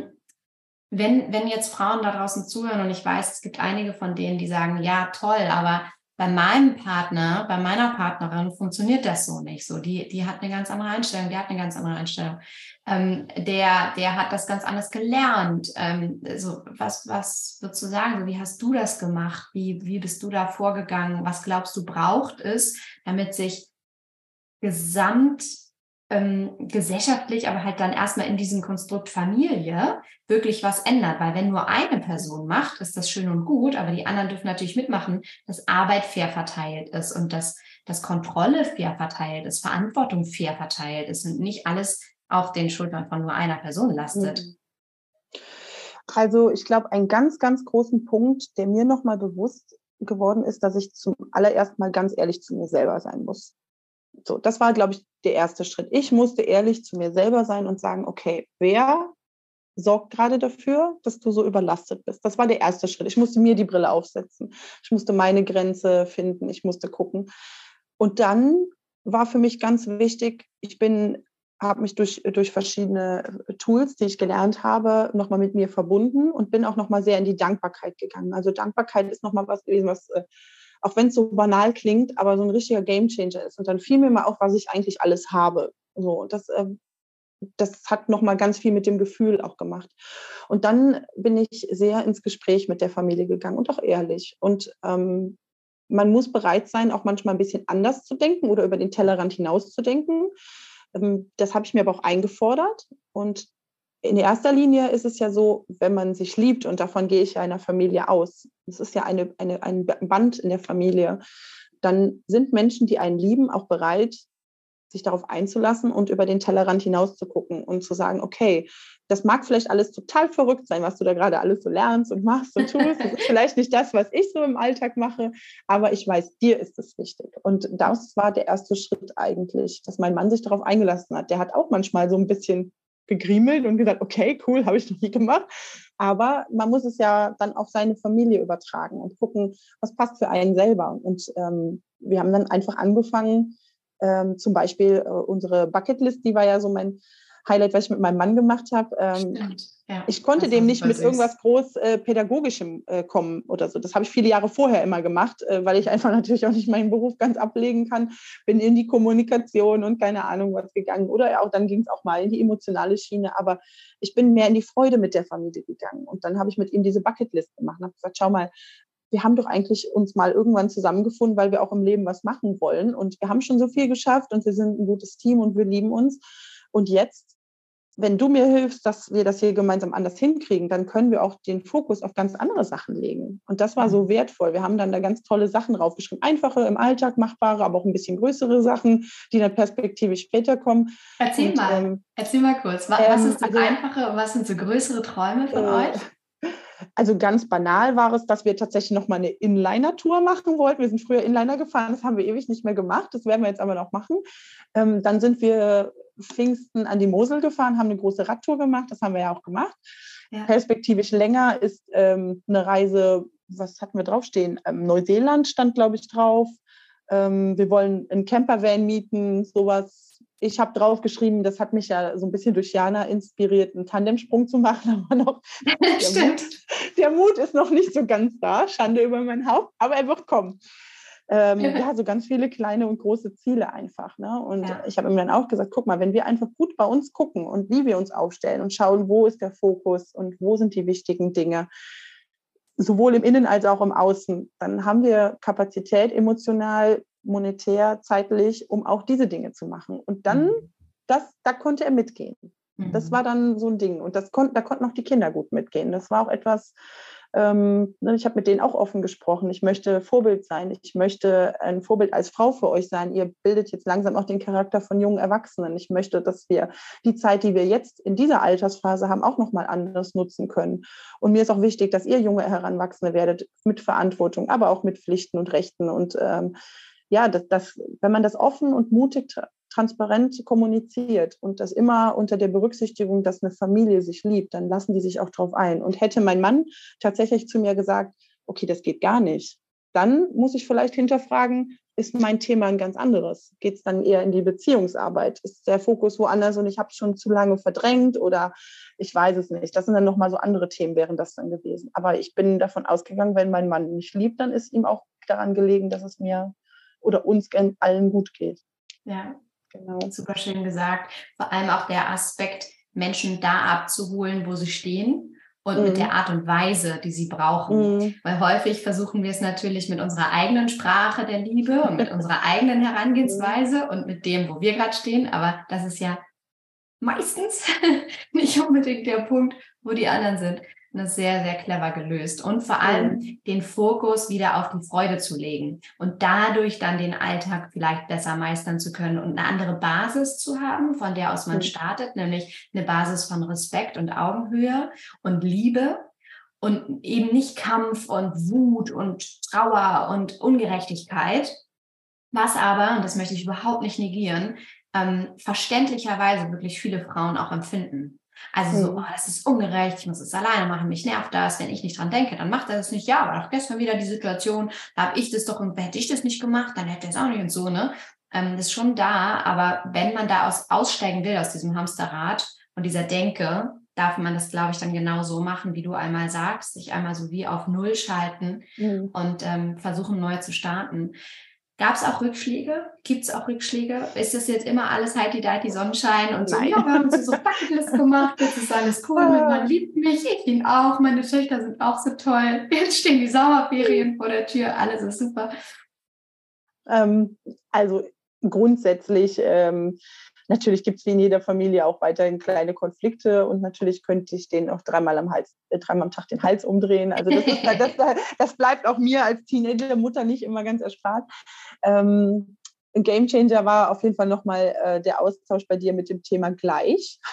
wenn, wenn jetzt Frauen da draußen zuhören und ich weiß, es gibt einige von denen, die sagen, ja, toll, aber bei meinem Partner, bei meiner Partnerin funktioniert das so nicht. So, die, die hat eine ganz andere Einstellung, die hat eine ganz andere Einstellung. Ähm, der, der hat das ganz anders gelernt. Ähm, so, was, was würdest du sagen? Wie hast du das gemacht? Wie, wie bist du da vorgegangen? Was glaubst du braucht es, damit sich gesamt ähm, gesellschaftlich, aber halt dann erstmal in diesem Konstrukt Familie wirklich was ändert. Weil wenn nur eine Person macht, ist das schön und gut, aber die anderen dürfen natürlich mitmachen, dass Arbeit fair verteilt ist und dass, dass Kontrolle fair verteilt ist, Verantwortung fair verteilt ist und nicht alles auf den Schultern von nur einer Person lastet. Mhm.
Also ich glaube, ein ganz, ganz großen Punkt, der mir nochmal bewusst geworden ist, dass ich zum allererst mal ganz ehrlich zu mir selber sein muss. So, das war, glaube ich, der erste Schritt. Ich musste ehrlich zu mir selber sein und sagen, okay, wer sorgt gerade dafür, dass du so überlastet bist? Das war der erste Schritt. Ich musste mir die Brille aufsetzen. Ich musste meine Grenze finden. Ich musste gucken. Und dann war für mich ganz wichtig, ich bin habe mich durch, durch verschiedene Tools, die ich gelernt habe, nochmal mit mir verbunden und bin auch nochmal sehr in die Dankbarkeit gegangen. Also Dankbarkeit ist nochmal was gewesen, was äh, auch wenn es so banal klingt, aber so ein richtiger Gamechanger ist. Und dann fiel mir mal auf, was ich eigentlich alles habe. So, das, äh, das hat nochmal ganz viel mit dem Gefühl auch gemacht. Und dann bin ich sehr ins Gespräch mit der Familie gegangen und auch ehrlich. Und ähm, man muss bereit sein, auch manchmal ein bisschen anders zu denken oder über den Tellerrand hinaus zu denken. Ähm, das habe ich mir aber auch eingefordert. Und in erster Linie ist es ja so, wenn man sich liebt, und davon gehe ich ja einer Familie aus, es ist ja eine, eine, ein Band in der Familie, dann sind Menschen, die einen lieben, auch bereit, sich darauf einzulassen und über den Tellerrand hinaus zu gucken und zu sagen, okay, das mag vielleicht alles total verrückt sein, was du da gerade alles so lernst und machst und tust. Das ist vielleicht nicht das, was ich so im Alltag mache, aber ich weiß, dir ist es wichtig. Und das war der erste Schritt eigentlich, dass mein Mann sich darauf eingelassen hat. Der hat auch manchmal so ein bisschen gegriemelt und gesagt, okay, cool, habe ich noch nie gemacht. Aber man muss es ja dann auf seine Familie übertragen und gucken, was passt für einen selber. Und ähm, wir haben dann einfach angefangen, ähm, zum Beispiel äh, unsere Bucketlist, die war ja so mein Highlight, was ich mit meinem Mann gemacht habe. Ähm, ja, ich konnte dem nicht mit irgendwas groß äh, Pädagogischem äh, kommen oder so. Das habe ich viele Jahre vorher immer gemacht, äh, weil ich einfach natürlich auch nicht meinen Beruf ganz ablegen kann. Bin in die Kommunikation und keine Ahnung was gegangen. Oder auch dann ging es auch mal in die emotionale Schiene. Aber ich bin mehr in die Freude mit der Familie gegangen. Und dann habe ich mit ihm diese Bucketlist gemacht und habe gesagt, schau mal, wir haben doch eigentlich uns mal irgendwann zusammengefunden, weil wir auch im Leben was machen wollen. Und wir haben schon so viel geschafft und wir sind ein gutes Team und wir lieben uns. Und jetzt wenn du mir hilfst, dass wir das hier gemeinsam anders hinkriegen, dann können wir auch den Fokus auf ganz andere Sachen legen. Und das war so wertvoll. Wir haben dann da ganz tolle Sachen draufgeschrieben. Einfache, im Alltag machbare, aber auch ein bisschen größere Sachen, die dann perspektivisch später kommen.
Erzähl und, mal, ähm, erzähl mal kurz. Was, ähm, ist so also, einfache und was sind so größere Träume von äh, euch?
Also ganz banal war es, dass wir tatsächlich noch mal eine Inliner-Tour machen wollten. Wir sind früher Inliner gefahren, das haben wir ewig nicht mehr gemacht. Das werden wir jetzt aber noch machen. Ähm, dann sind wir Pfingsten an die Mosel gefahren, haben eine große Radtour gemacht. Das haben wir ja auch gemacht. Ja. Perspektivisch länger ist ähm, eine Reise, was hatten wir draufstehen? Ähm, Neuseeland stand, glaube ich, drauf. Ähm, wir wollen einen Campervan mieten, sowas. Ich habe draufgeschrieben, das hat mich ja so ein bisschen durch Jana inspiriert, einen Tandemsprung zu machen. Aber noch, der, Mut, der Mut ist noch nicht so ganz da. Schande über mein Haupt, aber er wird kommen. Ähm, ja, so ganz viele kleine und große Ziele einfach. Ne? Und ja. ich habe ihm dann auch gesagt, guck mal, wenn wir einfach gut bei uns gucken und wie wir uns aufstellen und schauen, wo ist der Fokus und wo sind die wichtigen Dinge, sowohl im Innen als auch im Außen, dann haben wir Kapazität emotional, monetär, zeitlich, um auch diese Dinge zu machen. Und dann, mhm. das, da konnte er mitgehen. Das mhm. war dann so ein Ding. Und das kon da konnten auch die Kinder gut mitgehen. Das war auch etwas, ähm, ne, ich habe mit denen auch offen gesprochen. Ich möchte Vorbild sein. Ich möchte ein Vorbild als Frau für euch sein. Ihr bildet jetzt langsam auch den Charakter von jungen Erwachsenen. Ich möchte, dass wir die Zeit, die wir jetzt in dieser Altersphase haben, auch nochmal anders nutzen können. Und mir ist auch wichtig, dass ihr junge Heranwachsende werdet mit Verantwortung, aber auch mit Pflichten und Rechten. Und ähm, ja, das, das, wenn man das offen und mutig transparent kommuniziert und das immer unter der Berücksichtigung, dass eine Familie sich liebt, dann lassen die sich auch drauf ein. Und hätte mein Mann tatsächlich zu mir gesagt, okay, das geht gar nicht, dann muss ich vielleicht hinterfragen, ist mein Thema ein ganz anderes? Geht es dann eher in die Beziehungsarbeit? Ist der Fokus woanders und ich habe es schon zu lange verdrängt oder ich weiß es nicht. Das sind dann nochmal so andere Themen, wären das dann gewesen. Aber ich bin davon ausgegangen, wenn mein Mann mich liebt, dann ist ihm auch daran gelegen, dass es mir oder uns allen gut geht.
Ja, Genau. Super schön gesagt. Vor allem auch der Aspekt, Menschen da abzuholen, wo sie stehen und mhm. mit der Art und Weise, die sie brauchen. Mhm. Weil häufig versuchen wir es natürlich mit unserer eigenen Sprache der Liebe und mit unserer eigenen Herangehensweise und mit dem, wo wir gerade stehen. Aber das ist ja meistens nicht unbedingt der Punkt, wo die anderen sind das sehr, sehr clever gelöst. Und vor allem mhm. den Fokus wieder auf die Freude zu legen und dadurch dann den Alltag vielleicht besser meistern zu können und eine andere Basis zu haben, von der aus man mhm. startet, nämlich eine Basis von Respekt und Augenhöhe und Liebe und eben nicht Kampf und Wut und Trauer und Ungerechtigkeit. Was aber, und das möchte ich überhaupt nicht negieren, ähm, verständlicherweise wirklich viele Frauen auch empfinden. Also so, mhm. oh, das ist ungerecht, ich muss es alleine machen, mich nervt das, wenn ich nicht dran denke, dann macht er das nicht. Ja, aber auch gestern wieder die Situation, da habe ich das doch und hätte ich das nicht gemacht, dann hätte er es auch nicht und so, ne? Ähm, das ist schon da, aber wenn man da aus, aussteigen will aus diesem Hamsterrad und dieser Denke, darf man das, glaube ich, dann genau so machen, wie du einmal sagst, sich einmal so wie auf Null schalten mhm. und ähm, versuchen neu zu starten. Gab es auch Rückschläge? Gibt es auch Rückschläge? Ist das jetzt immer alles heidi die Sonnenschein und so, ja, wir haben so Bucketlist gemacht, jetzt ist alles cool, mein Mann liebt mich, ich ihn auch, meine Töchter sind auch so toll, jetzt stehen die Sommerferien vor der Tür, alles ist super.
Ähm, also grundsätzlich ähm, Natürlich gibt es wie in jeder Familie auch weiterhin kleine Konflikte und natürlich könnte ich den auch dreimal am Hals, äh, dreimal am Tag den Hals umdrehen. Also das, ist, das, das bleibt auch mir als Teenager Mutter nicht immer ganz erspart. Ähm, ein Gamechanger war auf jeden Fall nochmal äh, der Austausch bei dir mit dem Thema gleich.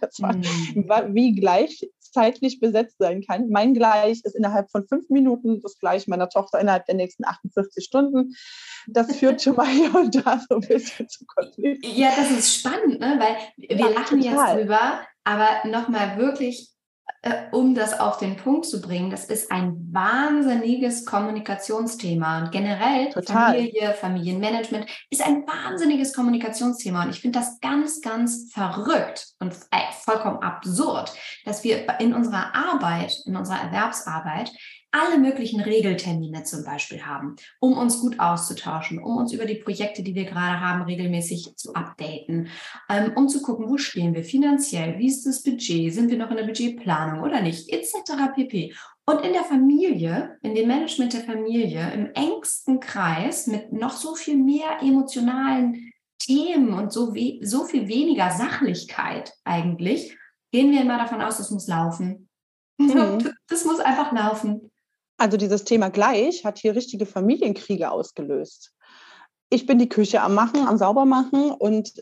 Das war, mhm. wie gleich zeitlich besetzt sein kann. Mein Gleich ist innerhalb von fünf Minuten das Gleich meiner Tochter innerhalb der nächsten 48 Stunden. Das führt schon mal hier und da so ein bisschen zu Konflikt.
Ja, das ist spannend, ne? weil wir ja, lachen total. jetzt drüber, aber nochmal wirklich um das auf den Punkt zu bringen, das ist ein wahnsinniges Kommunikationsthema. Und generell Total. Familie, Familienmanagement ist ein wahnsinniges Kommunikationsthema. Und ich finde das ganz, ganz verrückt und äh, vollkommen absurd, dass wir in unserer Arbeit, in unserer Erwerbsarbeit, alle möglichen Regeltermine zum Beispiel haben, um uns gut auszutauschen, um uns über die Projekte, die wir gerade haben, regelmäßig zu updaten, ähm, um zu gucken, wo stehen wir finanziell, wie ist das Budget, sind wir noch in der Budgetplanung oder nicht, etc. pp. Und in der Familie, in dem Management der Familie, im engsten Kreis mit noch so viel mehr emotionalen Themen und so, we so viel weniger Sachlichkeit eigentlich, gehen wir immer davon aus, das muss laufen. Mhm. Das muss einfach laufen.
Also dieses Thema gleich hat hier richtige Familienkriege ausgelöst. Ich bin die Küche am Machen, am Saubermachen und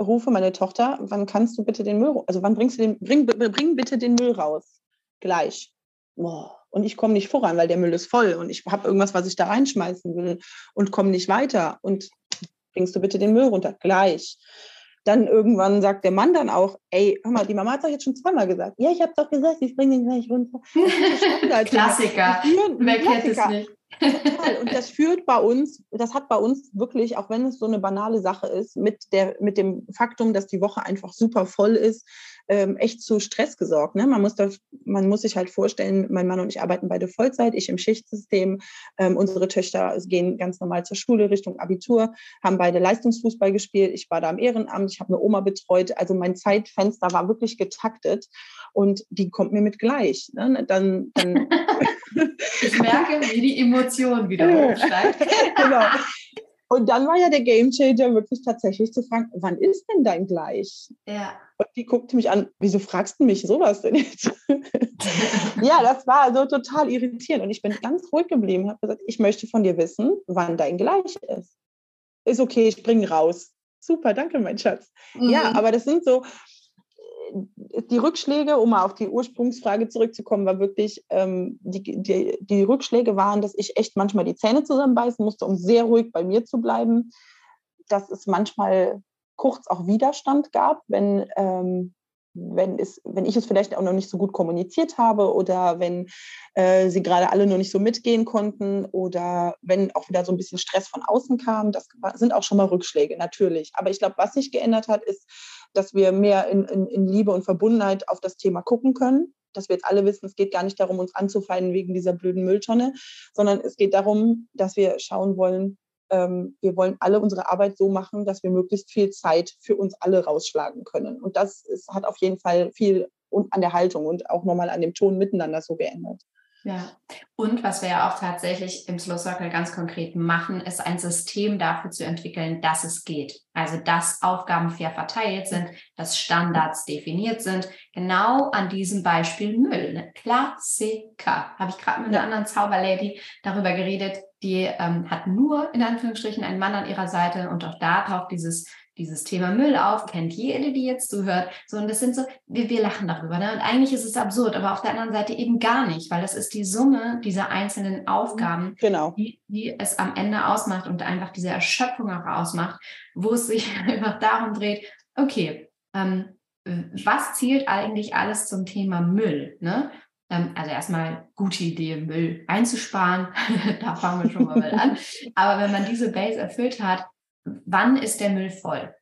rufe meine Tochter, wann kannst du bitte den Müll, also wann bringst du den, bring, bring bitte den Müll raus? Gleich. Boah. Und ich komme nicht voran, weil der Müll ist voll und ich habe irgendwas, was ich da reinschmeißen will und komme nicht weiter. Und bringst du bitte den Müll runter? Gleich dann irgendwann sagt der Mann dann auch, ey, hör mal, die Mama hat doch jetzt schon zweimal gesagt. Ja, ich habe doch gesagt, ich bringe den gleich runter.
Klassiker. Wer kennt es nicht?
Und das führt bei uns, das hat bei uns wirklich, auch wenn es so eine banale Sache ist, mit, der, mit dem Faktum, dass die Woche einfach super voll ist, ähm, echt zu Stress gesorgt. Ne? Man, muss da, man muss sich halt vorstellen, mein Mann und ich arbeiten beide Vollzeit, ich im Schichtsystem. Ähm, unsere Töchter gehen ganz normal zur Schule Richtung Abitur, haben beide Leistungsfußball gespielt. Ich war da im Ehrenamt, ich habe eine Oma betreut. Also mein Zeitfenster war wirklich getaktet und die kommt mir mit gleich. Ne? Dann, dann
ich merke, wie die Emotion wieder hochsteigt. genau.
Und dann war ja der Gamechanger wirklich tatsächlich zu fragen, wann ist denn dein Gleich?
Ja.
Und die guckte mich an, wieso fragst du mich sowas denn jetzt? ja, das war so total irritierend. Und ich bin ganz ruhig geblieben und habe gesagt, ich möchte von dir wissen, wann dein Gleich ist. Ist okay, ich bringe raus. Super, danke, mein Schatz. Mhm. Ja, aber das sind so, die Rückschläge, um mal auf die Ursprungsfrage zurückzukommen, war wirklich, ähm, die, die, die Rückschläge waren, dass ich echt manchmal die Zähne zusammenbeißen musste, um sehr ruhig bei mir zu bleiben. Dass es manchmal kurz auch Widerstand gab, wenn, ähm, wenn, es, wenn ich es vielleicht auch noch nicht so gut kommuniziert habe oder wenn äh, sie gerade alle noch nicht so mitgehen konnten oder wenn auch wieder so ein bisschen Stress von außen kam. Das sind auch schon mal Rückschläge, natürlich. Aber ich glaube, was sich geändert hat, ist, dass wir mehr in, in, in Liebe und Verbundenheit auf das Thema gucken können. Dass wir jetzt alle wissen, es geht gar nicht darum, uns anzufeinden wegen dieser blöden Mülltonne, sondern es geht darum, dass wir schauen wollen, ähm, wir wollen alle unsere Arbeit so machen, dass wir möglichst viel Zeit für uns alle rausschlagen können. Und das ist, hat auf jeden Fall viel an der Haltung und auch nochmal an dem Ton miteinander so geändert.
Ja, und was wir ja auch tatsächlich im Slow Circle ganz konkret machen, ist ein System dafür zu entwickeln, dass es geht. Also, dass Aufgaben fair verteilt sind, dass Standards definiert sind. Genau an diesem Beispiel Müll. Ne? Klassiker. Habe ich gerade mit einer anderen Zauberlady darüber geredet. Die ähm, hat nur in Anführungsstrichen einen Mann an ihrer Seite und auch da taucht dieses dieses Thema Müll auf, kennt jede, die jetzt zuhört. So, und das sind so, wir, wir lachen darüber. Ne? Und eigentlich ist es absurd, aber auf der anderen Seite eben gar nicht, weil das ist die Summe dieser einzelnen Aufgaben,
genau.
die, die es am Ende ausmacht und einfach diese Erschöpfung auch ausmacht, wo es sich einfach darum dreht, okay, ähm, was zielt eigentlich alles zum Thema Müll? Ne? Ähm, also erstmal gute Idee, Müll einzusparen. da fangen wir schon mal an. Aber wenn man diese Base erfüllt hat, wann ist der Müll voll?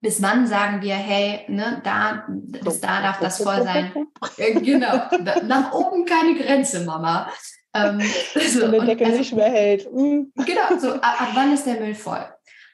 Bis wann sagen wir, hey, ne, da, bis da darf das voll sein? Äh, genau, nach oben keine Grenze, Mama.
Ähm, so, Wenn der Deckel also, nicht mehr hält.
Mhm. Genau, so ab, ab, wann ist der Müll voll?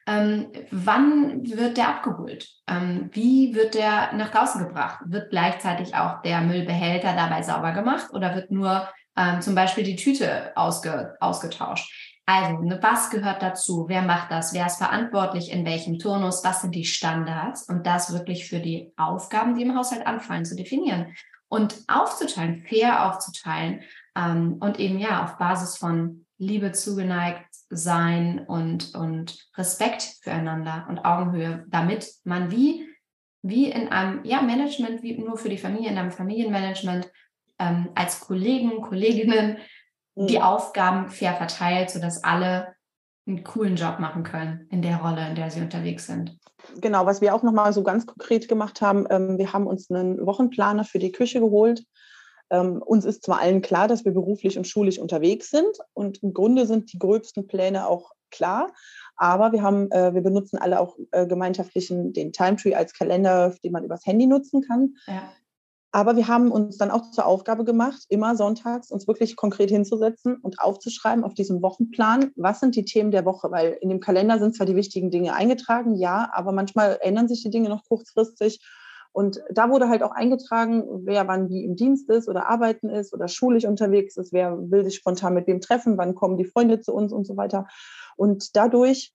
Ähm, wann wird der abgeholt? Ähm, wie wird der nach draußen gebracht? Wird gleichzeitig auch der Müllbehälter dabei sauber gemacht oder wird nur ähm, zum Beispiel die Tüte ausge, ausgetauscht? Also, ne, was gehört dazu? Wer macht das? Wer ist verantwortlich? In welchem Turnus? Was sind die Standards? Und das wirklich für die Aufgaben, die im Haushalt anfallen, zu definieren und aufzuteilen, fair aufzuteilen. Ähm, und eben ja, auf Basis von Liebe zugeneigt sein und, und Respekt füreinander und Augenhöhe, damit man wie, wie in einem ja, Management, wie nur für die Familie, in einem Familienmanagement ähm, als Kollegen, Kolleginnen die mhm. Aufgaben fair verteilt, sodass alle einen coolen Job machen können in der Rolle, in der sie unterwegs sind.
Genau, was wir auch nochmal so ganz konkret gemacht haben, ähm, wir haben uns einen Wochenplaner für die Küche geholt. Ähm, uns ist zwar allen klar, dass wir beruflich und schulisch unterwegs sind und im Grunde sind die gröbsten Pläne auch klar, aber wir haben, äh, wir benutzen alle auch äh, gemeinschaftlichen den Time Tree als Kalender, den man übers Handy nutzen kann. Ja. Aber wir haben uns dann auch zur Aufgabe gemacht, immer sonntags uns wirklich konkret hinzusetzen und aufzuschreiben auf diesem Wochenplan, was sind die Themen der Woche, weil in dem Kalender sind zwar die wichtigen Dinge eingetragen, ja, aber manchmal ändern sich die Dinge noch kurzfristig. Und da wurde halt auch eingetragen, wer wann wie im Dienst ist oder arbeiten ist oder schulisch unterwegs ist, wer will sich spontan mit wem treffen, wann kommen die Freunde zu uns und so weiter. Und dadurch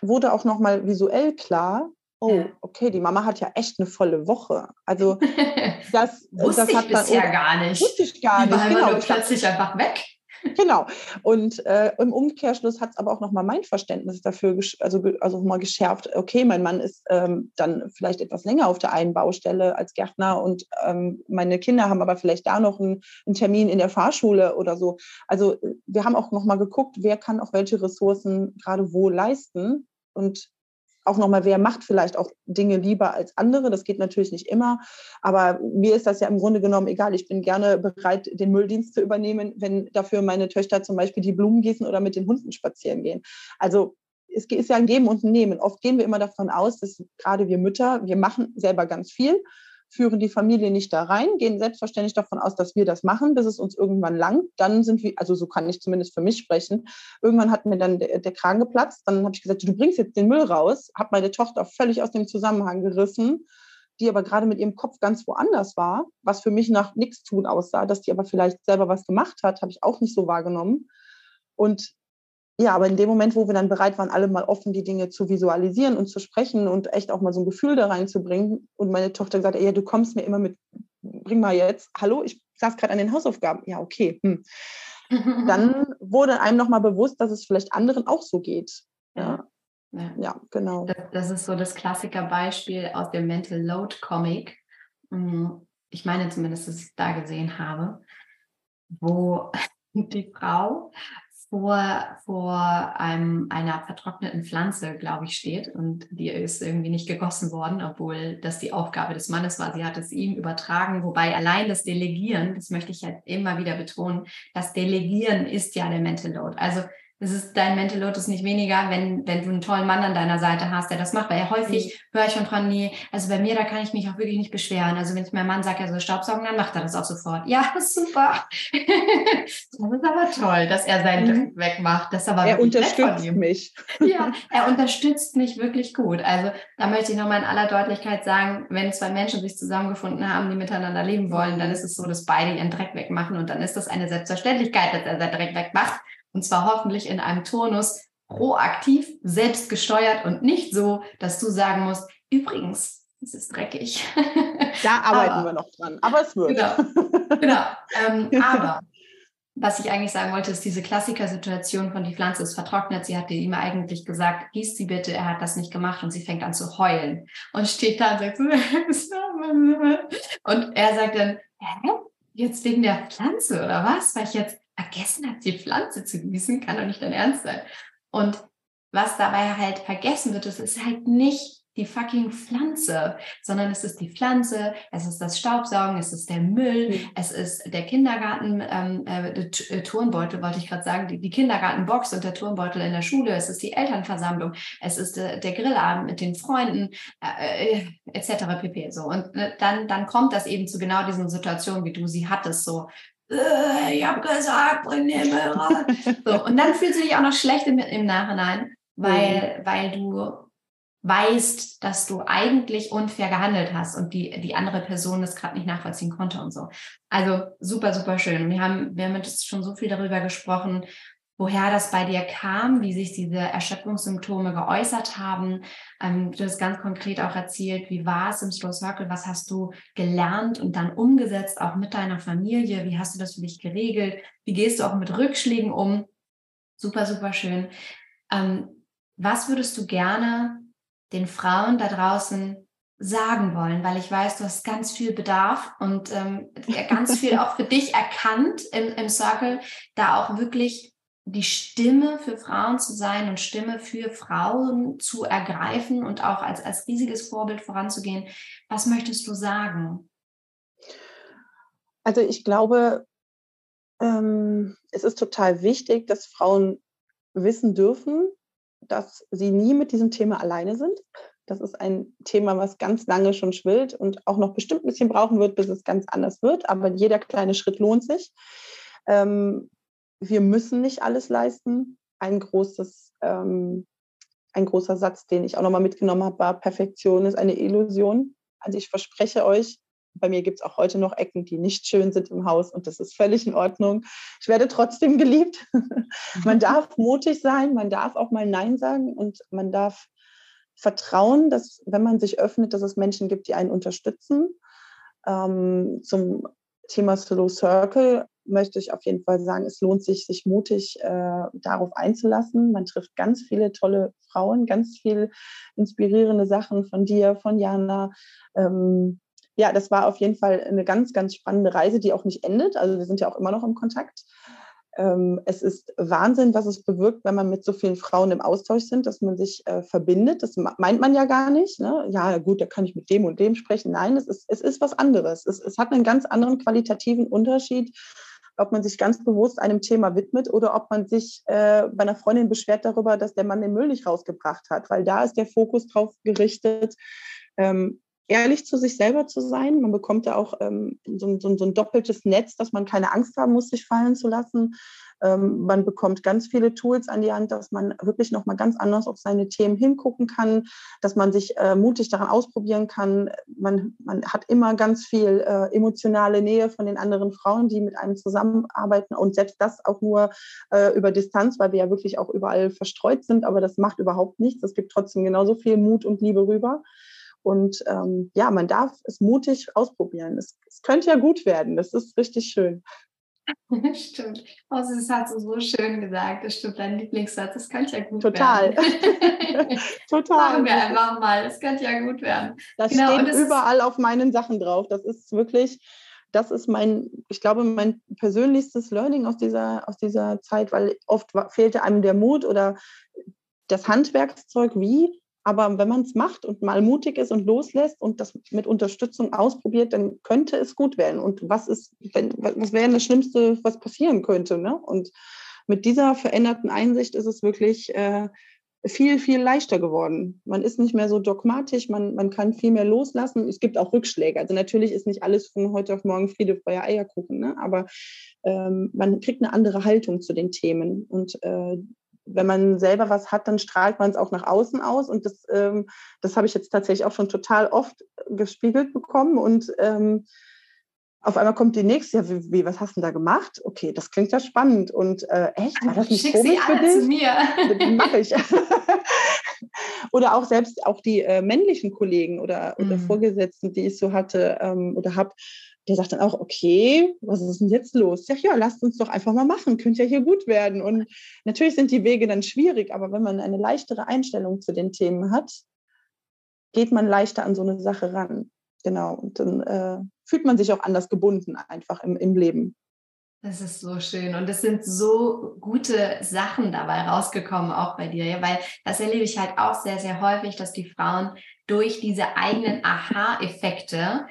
wurde auch nochmal visuell klar, oh, okay, die Mama hat ja echt eine volle Woche. Also das,
wusste
das
hat ich bisher gar nicht.
Wusste ich gar nicht.
Genau. War plötzlich einfach weg.
Genau. Und äh, im Umkehrschluss hat es aber auch nochmal mein Verständnis dafür, also, also mal geschärft, okay, mein Mann ist ähm, dann vielleicht etwas länger auf der einen Baustelle als Gärtner und ähm, meine Kinder haben aber vielleicht da noch einen, einen, Termin in der Fahrschule oder so. Also wir haben auch nochmal geguckt, wer kann auch welche Ressourcen gerade wo leisten. Und auch nochmal, wer macht vielleicht auch Dinge lieber als andere. Das geht natürlich nicht immer. Aber mir ist das ja im Grunde genommen egal. Ich bin gerne bereit, den Mülldienst zu übernehmen, wenn dafür meine Töchter zum Beispiel die Blumen gießen oder mit den Hunden spazieren gehen. Also es ist ja ein Geben und ein Nehmen. Oft gehen wir immer davon aus, dass gerade wir Mütter, wir machen selber ganz viel führen die Familie nicht da rein, gehen selbstverständlich davon aus, dass wir das machen, bis es uns irgendwann langt. Dann sind wir, also so kann ich zumindest für mich sprechen, irgendwann hat mir dann der, der Kragen geplatzt. Dann habe ich gesagt, du bringst jetzt den Müll raus, habe meine Tochter völlig aus dem Zusammenhang gerissen, die aber gerade mit ihrem Kopf ganz woanders war, was für mich nach nichts tun aussah, dass die aber vielleicht selber was gemacht hat, habe ich auch nicht so wahrgenommen. Und ja, aber in dem Moment, wo wir dann bereit waren, alle mal offen die Dinge zu visualisieren und zu sprechen und echt auch mal so ein Gefühl da reinzubringen, und meine Tochter gesagt, ja, du kommst mir immer mit, bring mal jetzt, hallo, ich saß gerade an den Hausaufgaben. Ja, okay. Hm. Dann wurde einem nochmal bewusst, dass es vielleicht anderen auch so geht. Ja, ja. ja genau.
Das, das, ist so das Klassikerbeispiel aus dem Mental Load Comic. Hm, ich meine zumindest, dass ich es da gesehen habe, wo die Frau vor, vor einem, einer vertrockneten Pflanze, glaube ich, steht und die ist irgendwie nicht gegossen worden, obwohl das die Aufgabe des Mannes war. Sie hat es ihm übertragen, wobei allein das Delegieren, das möchte ich halt immer wieder betonen, das Delegieren ist ja der Mental Load. Also es ist dein Mental Load ist nicht weniger, wenn, wenn du einen tollen Mann an deiner Seite hast, der das macht. Weil häufig mhm. höre ich von Frauen, nee, also bei mir, da kann ich mich auch wirklich nicht beschweren. Also wenn ich meinem Mann sage, er soll Staubsaugen, dann macht er das auch sofort. Ja, super. das ist aber toll, dass er seinen mhm. Dreck wegmacht. Das aber
er unterstützt mich.
ja, er unterstützt mich wirklich gut. Also da möchte ich nochmal in aller Deutlichkeit sagen, wenn zwei Menschen sich zusammengefunden haben, die miteinander leben wollen, dann ist es so, dass beide ihren Dreck wegmachen und dann ist das eine Selbstverständlichkeit, dass er seinen Dreck wegmacht. Und zwar hoffentlich in einem Turnus proaktiv, selbst gesteuert und nicht so, dass du sagen musst, übrigens, es ist dreckig.
Da arbeiten aber, wir noch dran, aber es wird.
Genau, genau. Ähm, aber was ich eigentlich sagen wollte, ist diese Klassikersituation von die Pflanze ist vertrocknet. Sie hat dir immer eigentlich gesagt, gieß sie bitte. Er hat das nicht gemacht und sie fängt an zu heulen und steht da und sagt, und er sagt dann, Hä? jetzt wegen der Pflanze oder was? Weil ich jetzt vergessen hat, die Pflanze zu gießen, kann doch nicht dein Ernst sein. Und was dabei halt vergessen wird, es ist halt nicht die fucking Pflanze, sondern es ist die Pflanze, es ist das Staubsaugen, es ist der Müll, mhm. es ist der Kindergarten, ähm, äh, äh Turnbeutel, wollte ich gerade sagen, die, die Kindergartenbox und der Turnbeutel in der Schule, es ist die Elternversammlung, es ist äh, der Grillabend mit den Freunden, äh, äh etc. pp. So. Und äh, dann, dann kommt das eben zu genau diesen Situationen, wie du sie hattest, so äh, ich habe gesagt, bring den Müll raus. So, und dann fühlst du dich auch noch schlecht im, im Nachhinein, weil, mhm. weil du weißt, dass du eigentlich unfair gehandelt hast und die, die andere Person das gerade nicht nachvollziehen konnte und so. Also super, super schön. Wir haben, wir haben jetzt schon so viel darüber gesprochen, woher das bei dir kam, wie sich diese Erschöpfungssymptome geäußert haben. Ähm, du hast ganz konkret auch erzählt, wie war es im Slow Circle, was hast du gelernt und dann umgesetzt, auch mit deiner Familie, wie hast du das für dich geregelt, wie gehst du auch mit Rückschlägen um. Super, super schön. Ähm, was würdest du gerne den Frauen da draußen sagen wollen, weil ich weiß, du hast ganz viel Bedarf und ähm, ganz viel auch für dich erkannt im, im Circle, da auch wirklich die Stimme für Frauen zu sein und Stimme für Frauen zu ergreifen und auch als, als riesiges Vorbild voranzugehen. Was möchtest du sagen?
Also ich glaube, ähm, es ist total wichtig, dass Frauen wissen dürfen, dass sie nie mit diesem Thema alleine sind. Das ist ein Thema, was ganz lange schon schwillt und auch noch bestimmt ein bisschen brauchen wird, bis es ganz anders wird. Aber jeder kleine Schritt lohnt sich. Ähm, wir müssen nicht alles leisten. Ein großes, ähm, ein großer Satz, den ich auch nochmal mitgenommen habe, war, Perfektion ist eine Illusion. Also ich verspreche euch, bei mir gibt es auch heute noch Ecken, die nicht schön sind im Haus und das ist völlig in Ordnung. Ich werde trotzdem geliebt. man darf mutig sein, man darf auch mal Nein sagen und man darf vertrauen, dass wenn man sich öffnet, dass es Menschen gibt, die einen unterstützen. Ähm, zum Thema Slow Circle möchte ich auf jeden Fall sagen, es lohnt sich, sich mutig äh, darauf einzulassen. Man trifft ganz viele tolle Frauen, ganz viel inspirierende Sachen von dir, von Jana. Ähm, ja, das war auf jeden Fall eine ganz, ganz spannende Reise, die auch nicht endet. Also wir sind ja auch immer noch im Kontakt. Ähm, es ist Wahnsinn, was es bewirkt, wenn man mit so vielen Frauen im Austausch sind, dass man sich äh, verbindet. Das meint man ja gar nicht. Ne? Ja, gut, da kann ich mit dem und dem sprechen. Nein, es ist, es ist was anderes. Es, es hat einen ganz anderen qualitativen Unterschied, ob man sich ganz bewusst einem Thema widmet oder ob man sich äh, bei einer Freundin beschwert darüber, dass der Mann den Müll nicht rausgebracht hat, weil da ist der Fokus drauf gerichtet. Ähm, ehrlich zu sich selber zu sein. Man bekommt ja auch ähm, so, so, so, ein doppeltes Netz, dass man keine Angst haben muss, sich fallen zu lassen. Ähm, man bekommt ganz viele Tools an die Hand, dass man wirklich nochmal ganz anders auf seine Themen hingucken kann, dass man sich äh, mutig daran ausprobieren kann. Man, man hat immer ganz viel äh, emotionale Nähe von den anderen Frauen, die mit einem zusammenarbeiten und selbst das auch nur äh, über Distanz, weil wir ja wirklich auch überall verstreut sind, aber das macht überhaupt nichts. Es gibt trotzdem genauso viel Mut und Liebe rüber. Und ähm, ja, man darf es mutig ausprobieren. Es, es, könnte ja gut werden. Das ist richtig schön.
stimmt. Oh, das hat du so schön gesagt. Das stimmt, dein Lieblingssatz. Das könnte ja gut
Total.
werden. Total. Sagen wir einfach mal. Das könnte ja gut werden.
Das genau, steht das überall auf meinen Sachen drauf. Das ist wirklich, das ist mein, ich glaube, mein persönlichstes Learning aus dieser, aus dieser Zeit, weil oft fehlte einem der Mut oder das Handwerkszeug, wie aber wenn man es macht und mal mutig ist und loslässt und das mit Unterstützung ausprobiert, dann könnte es gut werden. Und was ist, wenn, was wäre das Schlimmste, was passieren könnte? Ne? Und mit dieser veränderten Einsicht ist es wirklich äh, viel, viel leichter geworden. Man ist nicht mehr so dogmatisch, man, man kann viel mehr loslassen. Es gibt auch Rückschläge. Also natürlich ist nicht alles von heute auf morgen Friede, Feuer, Eierkuchen, ne? aber ähm, man kriegt eine andere Haltung zu den Themen. Und äh, wenn man selber was hat, dann strahlt man es auch nach außen aus. Und das, ähm, das habe ich jetzt tatsächlich auch schon total oft gespiegelt bekommen. Und ähm, auf einmal kommt die nächste, ja, wie, wie, was hast du denn da gemacht? Okay, das klingt ja spannend. Und äh, echt, war das nicht komisch für dich? Zu mir. Mache ich. oder auch selbst auch die äh, männlichen Kollegen oder, oder mhm. Vorgesetzten, die ich so hatte ähm, oder habe, der sagt dann auch, okay, was ist denn jetzt los? Sage, ja, lasst uns doch einfach mal machen, könnte ja hier gut werden. Und natürlich sind die Wege dann schwierig, aber wenn man eine leichtere Einstellung zu den Themen hat, geht man leichter an so eine Sache ran. Genau. Und dann äh, fühlt man sich auch anders gebunden einfach im, im Leben.
Das ist so schön und es sind so gute Sachen dabei rausgekommen, auch bei dir, ja? weil das erlebe ich halt auch sehr, sehr häufig, dass die Frauen durch diese eigenen Aha-Effekte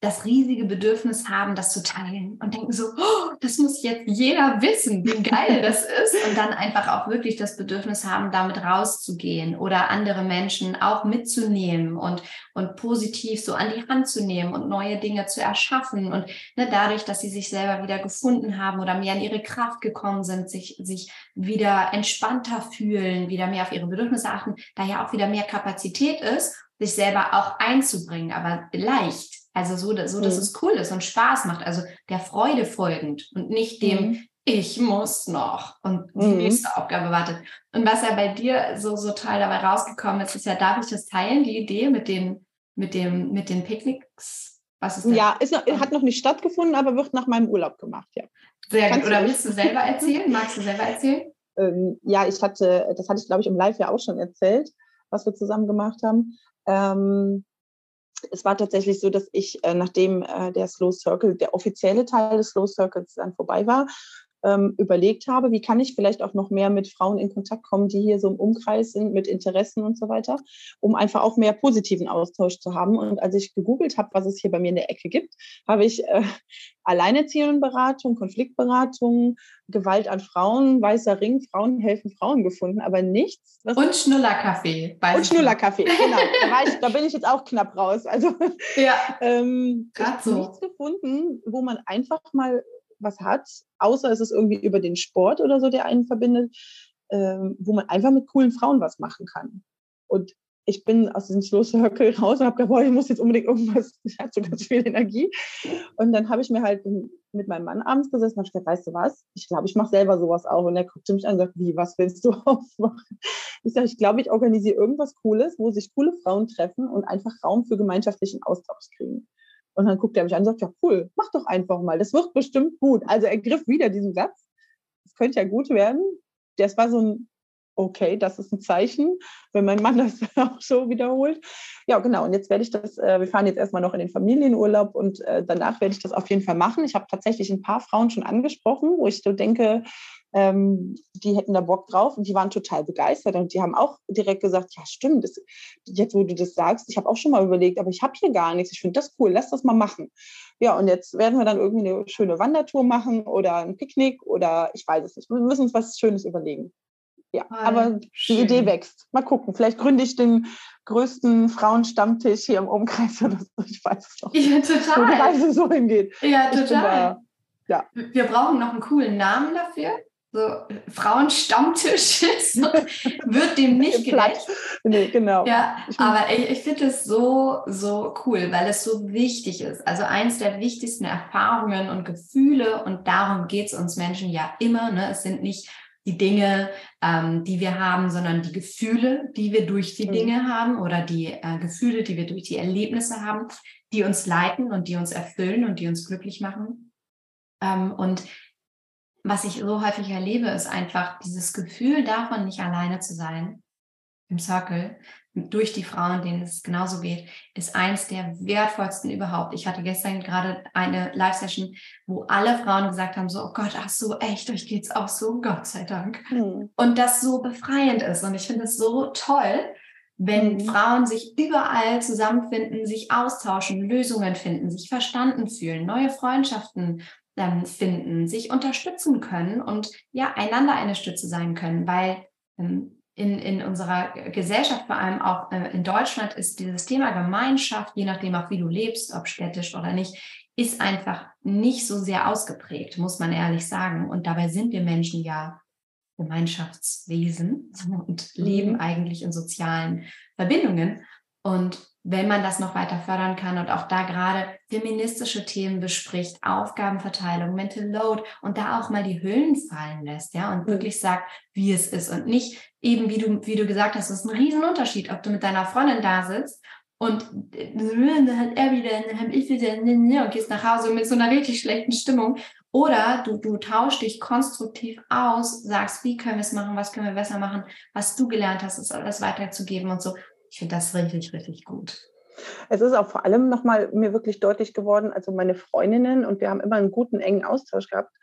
das riesige Bedürfnis haben, das zu teilen und denken so, oh, das muss jetzt jeder wissen, wie geil das ist. Und dann einfach auch wirklich das Bedürfnis haben, damit rauszugehen oder andere Menschen auch mitzunehmen und, und positiv so an die Hand zu nehmen und neue Dinge zu erschaffen. Und ne, dadurch, dass sie sich selber wieder gefunden haben oder mehr in ihre Kraft gekommen sind, sich, sich wieder entspannter fühlen, wieder mehr auf ihre Bedürfnisse achten, da ja auch wieder mehr Kapazität ist, sich selber auch einzubringen, aber leicht also so, so dass mhm. es cool ist und Spaß macht, also der Freude folgend und nicht dem, mhm. ich muss noch und die mhm. nächste Aufgabe wartet. Und was ja bei dir so, so toll dabei rausgekommen ist, ist ja, darf ich das teilen, die Idee mit den, mit dem, mit den Picknicks?
Was ist ja, ist noch, hat noch nicht stattgefunden, aber wird nach meinem Urlaub gemacht, ja.
Sehr gut. Oder willst du selber erzählen? Magst du selber erzählen?
Ähm, ja, ich hatte, das hatte ich, glaube ich, im Live ja auch schon erzählt, was wir zusammen gemacht haben. Ähm, es war tatsächlich so, dass ich, äh, nachdem äh, der Slow Circle, der offizielle Teil des Slow Circles dann vorbei war, ähm, überlegt habe, wie kann ich vielleicht auch noch mehr mit Frauen in Kontakt kommen, die hier so im Umkreis sind, mit Interessen und so weiter, um einfach auch mehr positiven Austausch zu haben. Und als ich gegoogelt habe, was es hier bei mir in der Ecke gibt, habe ich äh, Alleinerziehendenberatung, Konfliktberatung, Gewalt an Frauen, weißer Ring, Frauen helfen Frauen gefunden, aber nichts.
und Schnullerkaffee.
Und Schnullerkaffee, genau. Da, ich, da, bin ich jetzt auch knapp raus. Also ja. ähm, so. nichts gefunden, wo man einfach mal was hat, außer es ist irgendwie über den Sport oder so, der einen verbindet, ähm, wo man einfach mit coolen Frauen was machen kann. Und ich bin aus diesem Slow raus und habe gedacht, boah, ich muss jetzt unbedingt irgendwas, ich hatte so ganz viel Energie. Und dann habe ich mir halt mit meinem Mann abends gesessen und habe gesagt, weißt du was, ich glaube, ich mache selber sowas auch. Und er guckte mich an und sagt, wie, was willst du aufmachen? Ich sage, ich glaube, ich organisiere irgendwas Cooles, wo sich coole Frauen treffen und einfach Raum für gemeinschaftlichen Austausch kriegen. Und dann guckt er mich an und sagt, ja cool, mach doch einfach mal, das wird bestimmt gut. Also er griff wieder diesen Satz, das könnte ja gut werden. Das war so ein, okay, das ist ein Zeichen, wenn mein Mann das auch so wiederholt. Ja, genau. Und jetzt werde ich das, äh, wir fahren jetzt erstmal noch in den Familienurlaub und äh, danach werde ich das auf jeden Fall machen. Ich habe tatsächlich ein paar Frauen schon angesprochen, wo ich so denke, ähm, die hätten da Bock drauf und die waren total begeistert und die haben auch direkt gesagt, ja stimmt, das, jetzt wo du das sagst, ich habe auch schon mal überlegt, aber ich habe hier gar nichts, ich finde das cool, lass das mal machen. Ja, und jetzt werden wir dann irgendwie eine schöne Wandertour machen oder ein Picknick oder ich weiß es nicht, wir müssen uns was Schönes überlegen. Ja, Voll aber schön. die Idee wächst. Mal gucken, vielleicht gründe ich den größten Frauenstammtisch hier im Umkreis oder so, ich weiß es noch.
Ja, total. Wo die
Reise so hingeht.
Ja, total. Da, ja. Wir brauchen noch einen coolen Namen dafür so Frauenstammtisch ist, wird dem nicht gerecht.
Nee, genau.
Ja, aber ich, ich finde es so, so cool, weil es so wichtig ist. Also eins der wichtigsten Erfahrungen und Gefühle und darum geht es uns Menschen ja immer. Ne? Es sind nicht die Dinge, ähm, die wir haben, sondern die Gefühle, die wir durch die mhm. Dinge haben oder die äh, Gefühle, die wir durch die Erlebnisse haben, die uns leiten und die uns erfüllen und die uns glücklich machen. Ähm, und was ich so häufig erlebe, ist einfach dieses Gefühl davon, nicht alleine zu sein im Circle, durch die Frauen, denen es genauso geht, ist eins der wertvollsten überhaupt. Ich hatte gestern gerade eine Live-Session, wo alle Frauen gesagt haben, so, oh Gott, ach so, echt, euch geht's auch so, Gott sei Dank. Mhm. Und das so befreiend ist. Und ich finde es so toll, wenn mhm. Frauen sich überall zusammenfinden, sich austauschen, Lösungen finden, sich verstanden fühlen, neue Freundschaften finden, sich unterstützen können und ja, einander eine Stütze sein können, weil ähm, in, in unserer Gesellschaft, vor allem auch äh, in Deutschland, ist dieses Thema Gemeinschaft, je nachdem auch wie du lebst, ob städtisch oder nicht, ist einfach nicht so sehr ausgeprägt, muss man ehrlich sagen. Und dabei sind wir Menschen ja Gemeinschaftswesen und leben mhm. eigentlich in sozialen Verbindungen. Und wenn man das noch weiter fördern kann und auch da gerade feministische Themen bespricht, Aufgabenverteilung, Mental Load und da auch mal die Hüllen fallen lässt, ja, und mhm. wirklich sagt, wie es ist und nicht eben, wie du, wie du gesagt hast, es ist ein Riesenunterschied, ob du mit deiner Freundin da sitzt und dann hat er wieder, dann habe ich wieder, und gehst nach Hause mit so einer richtig schlechten Stimmung. Oder du, du tauschst dich konstruktiv aus, sagst, wie können wir es machen, was können wir besser machen, was du gelernt hast, ist alles weiterzugeben und so. Ich finde das richtig, richtig gut.
Es ist auch vor allem nochmal mir wirklich deutlich geworden, also meine Freundinnen und wir haben immer einen guten, engen Austausch gehabt,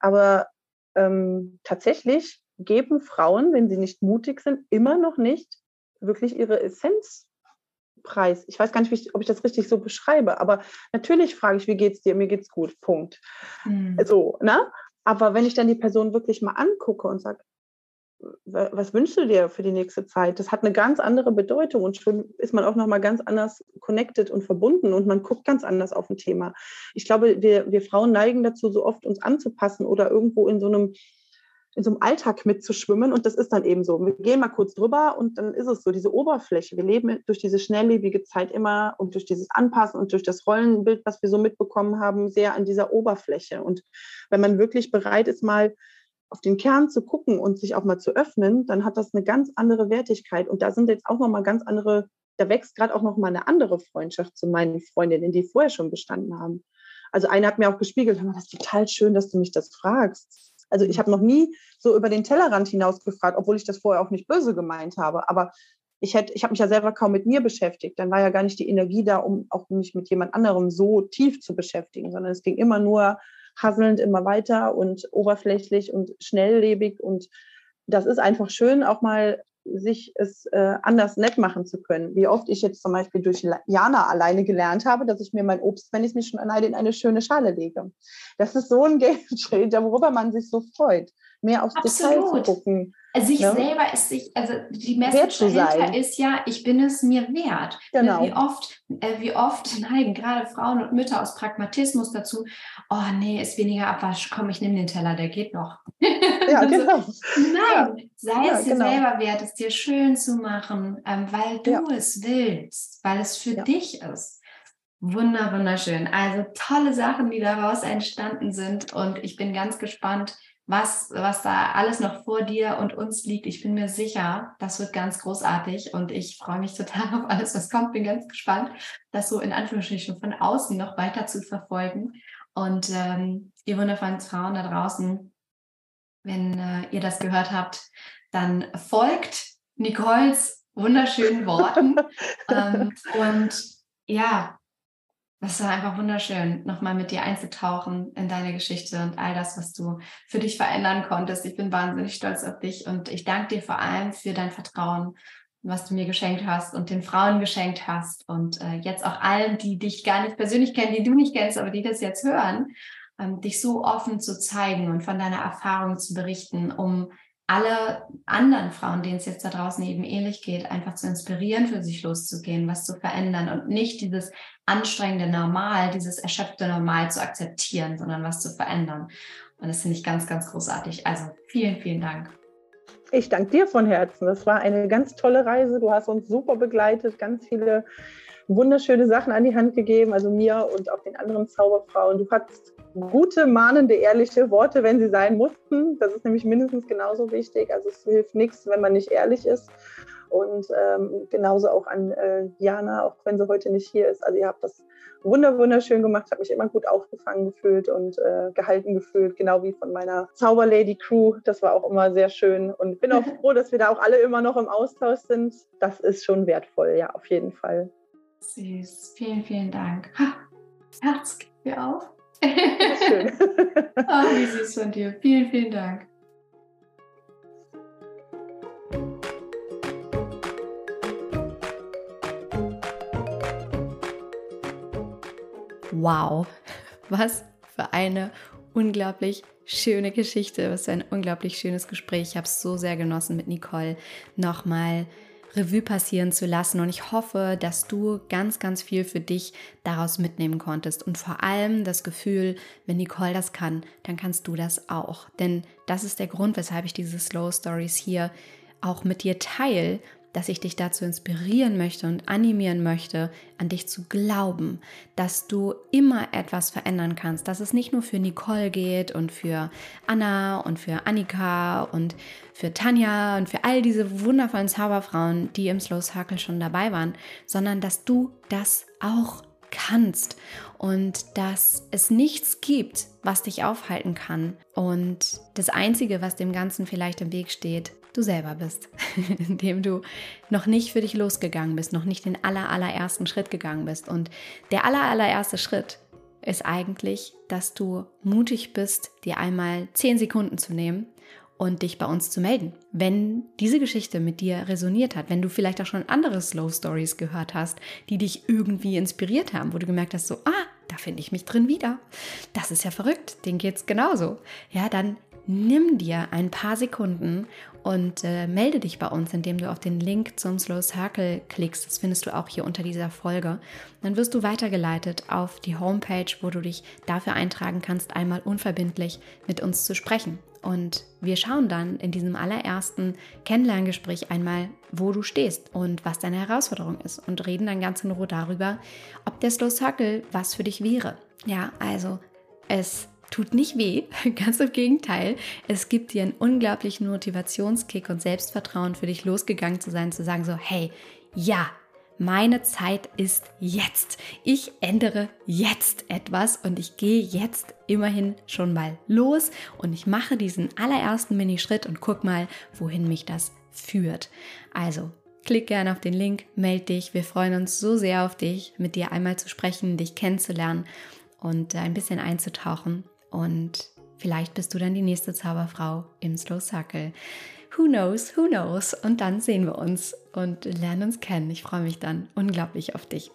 aber ähm, tatsächlich geben Frauen, wenn sie nicht mutig sind, immer noch nicht wirklich ihre Essenz preis. Ich weiß gar nicht, ob ich das richtig so beschreibe, aber natürlich frage ich, wie geht's dir? Mir geht's gut. Punkt. Mhm. So, ne? Aber wenn ich dann die Person wirklich mal angucke und sage, was wünschst du dir für die nächste Zeit? Das hat eine ganz andere Bedeutung und schon ist man auch nochmal ganz anders connected und verbunden und man guckt ganz anders auf ein Thema. Ich glaube, wir, wir Frauen neigen dazu, so oft uns anzupassen oder irgendwo in so einem in so einem Alltag mitzuschwimmen und das ist dann eben so. Wir gehen mal kurz drüber und dann ist es so, diese Oberfläche. Wir leben durch diese schnelllebige Zeit immer und durch dieses Anpassen und durch das Rollenbild, was wir so mitbekommen haben, sehr an dieser Oberfläche. Und wenn man wirklich bereit ist, mal auf den Kern zu gucken und sich auch mal zu öffnen, dann hat das eine ganz andere Wertigkeit. Und da sind jetzt auch nochmal ganz andere, da wächst gerade auch nochmal eine andere Freundschaft zu meinen Freundinnen, die vorher schon bestanden haben. Also eine hat mir auch gespiegelt, das ist total schön, dass du mich das fragst also ich habe noch nie so über den Tellerrand hinaus gefragt, obwohl ich das vorher auch nicht böse gemeint habe. Aber ich hätte, ich habe mich ja selber kaum mit mir beschäftigt. Dann war ja gar nicht die Energie da, um auch mich mit jemand anderem so tief zu beschäftigen, sondern es ging immer nur hasselnd immer weiter und oberflächlich und schnelllebig. Und das ist einfach schön, auch mal sich es äh, anders nett machen zu können. Wie oft ich jetzt zum Beispiel durch Jana alleine gelernt habe, dass ich mir mein Obst, wenn ich es mir schon alleine in eine schöne Schale lege. Das ist so ein Game Changer, worüber man sich so freut mehr aufs Absolut. Detail zu gucken.
Also sich ja? selber ist sich, also die Message dahinter sein. ist ja, ich bin es mir wert. Genau. Wie oft, äh, wie oft neigen gerade Frauen und Mütter aus Pragmatismus dazu, oh nee, ist weniger Abwasch, komm, ich nehme den Teller, der geht noch. Ja, genau. So, nein, ja. sei ja, es dir genau. selber wert, es dir schön zu machen, ähm, weil du es willst, weil es für dich ist. Wunder, wunderschön. Also tolle Sachen, die daraus entstanden sind und ich bin ganz gespannt, was, was da alles noch vor dir und uns liegt. Ich bin mir sicher, das wird ganz großartig und ich freue mich total auf alles, was kommt. Bin ganz gespannt, das so in Anführungsstrichen von außen noch weiter zu verfolgen. Und ähm, ihr wundervollen Frauen da draußen, wenn äh, ihr das gehört habt, dann folgt Nicoles wunderschönen Worten. ähm, und ja, das war einfach wunderschön, nochmal mit dir einzutauchen in deine Geschichte und all das, was du für dich verändern konntest. Ich bin wahnsinnig stolz auf dich und ich danke dir vor allem für dein Vertrauen, was du mir geschenkt hast und den Frauen geschenkt hast und äh, jetzt auch allen, die dich gar nicht persönlich kennen, die du nicht kennst, aber die das jetzt hören, ähm, dich so offen zu zeigen und von deiner Erfahrung zu berichten, um alle anderen Frauen, denen es jetzt da draußen eben ähnlich geht, einfach zu inspirieren, für sich loszugehen, was zu verändern und nicht dieses anstrengende Normal, dieses erschöpfte Normal zu akzeptieren, sondern was zu verändern. Und das finde ich ganz, ganz großartig. Also vielen, vielen Dank.
Ich danke dir von Herzen. Das war eine ganz tolle Reise. Du hast uns super begleitet, ganz viele wunderschöne Sachen an die Hand gegeben, also mir und auch den anderen Zauberfrauen. Du hattest gute, mahnende, ehrliche Worte, wenn sie sein mussten. Das ist nämlich mindestens genauso wichtig. Also es hilft nichts, wenn man nicht ehrlich ist. Und ähm, genauso auch an äh, Jana, auch wenn sie heute nicht hier ist. Also ihr habt das wunder wunderschön gemacht, habe mich immer gut aufgefangen gefühlt und äh, gehalten gefühlt, genau wie von meiner Zauberlady Crew. Das war auch immer sehr schön und bin auch froh, dass wir da auch alle immer noch im Austausch sind. Das ist schon wertvoll, ja, auf jeden Fall.
Süß, vielen, vielen Dank. Herz geht mir auf. Schön. oh, wie süß von dir. Vielen, vielen Dank. Wow, was für eine unglaublich schöne Geschichte, was für ein unglaublich schönes Gespräch. Ich habe es so sehr genossen mit Nicole nochmal Revue passieren zu lassen. Und ich hoffe, dass du ganz, ganz viel für dich daraus mitnehmen konntest. Und vor allem das Gefühl, wenn Nicole das kann, dann kannst du das auch. Denn das ist der Grund, weshalb ich diese Slow Stories hier auch mit dir teile, dass ich dich dazu inspirieren möchte und animieren möchte, an dich zu glauben, dass du immer etwas verändern kannst, dass es nicht nur für Nicole geht und für Anna und für Annika und für Tanja und für all diese wundervollen Zauberfrauen, die im Slow Circle schon dabei waren, sondern dass du das auch kannst und dass es nichts gibt, was dich aufhalten kann. Und das Einzige, was dem Ganzen vielleicht im Weg steht, du selber bist, indem du noch nicht für dich losgegangen bist, noch nicht den aller, allerersten Schritt gegangen bist. Und der aller, allererste Schritt ist eigentlich, dass du mutig bist, dir einmal zehn Sekunden zu nehmen und dich bei uns zu melden. Wenn diese Geschichte mit dir resoniert hat, wenn du vielleicht auch schon andere Slow Stories gehört hast, die dich irgendwie inspiriert haben, wo du gemerkt hast, so, ah, da finde ich mich drin wieder. Das ist ja verrückt, den geht's genauso. Ja, dann nimm dir ein paar Sekunden und äh, melde dich bei uns, indem du auf den Link zum Slow Circle klickst. Das findest du auch hier unter dieser Folge. Dann wirst du weitergeleitet auf die Homepage, wo du dich dafür eintragen kannst, einmal unverbindlich mit uns zu sprechen. Und wir schauen dann in diesem allerersten Kennenlerngespräch einmal, wo du stehst und was deine Herausforderung ist und reden dann ganz in Ruhe darüber, ob der Slow Circle was für dich wäre. Ja, also es tut nicht weh, ganz im Gegenteil. Es gibt dir einen unglaublichen Motivationskick und Selbstvertrauen für dich losgegangen zu sein, zu sagen so, hey, ja, meine Zeit ist jetzt. Ich ändere jetzt etwas und ich gehe jetzt immerhin schon mal los und ich mache diesen allerersten Minischritt und guck mal, wohin mich das führt. Also, klick gerne auf den Link, melde dich. Wir freuen uns so sehr auf dich, mit dir einmal zu sprechen, dich kennenzulernen und ein bisschen einzutauchen und vielleicht bist du dann die nächste Zauberfrau im Slow Circle. Who knows, who knows? Und dann sehen wir uns und lernen uns kennen. Ich freue mich dann unglaublich auf dich.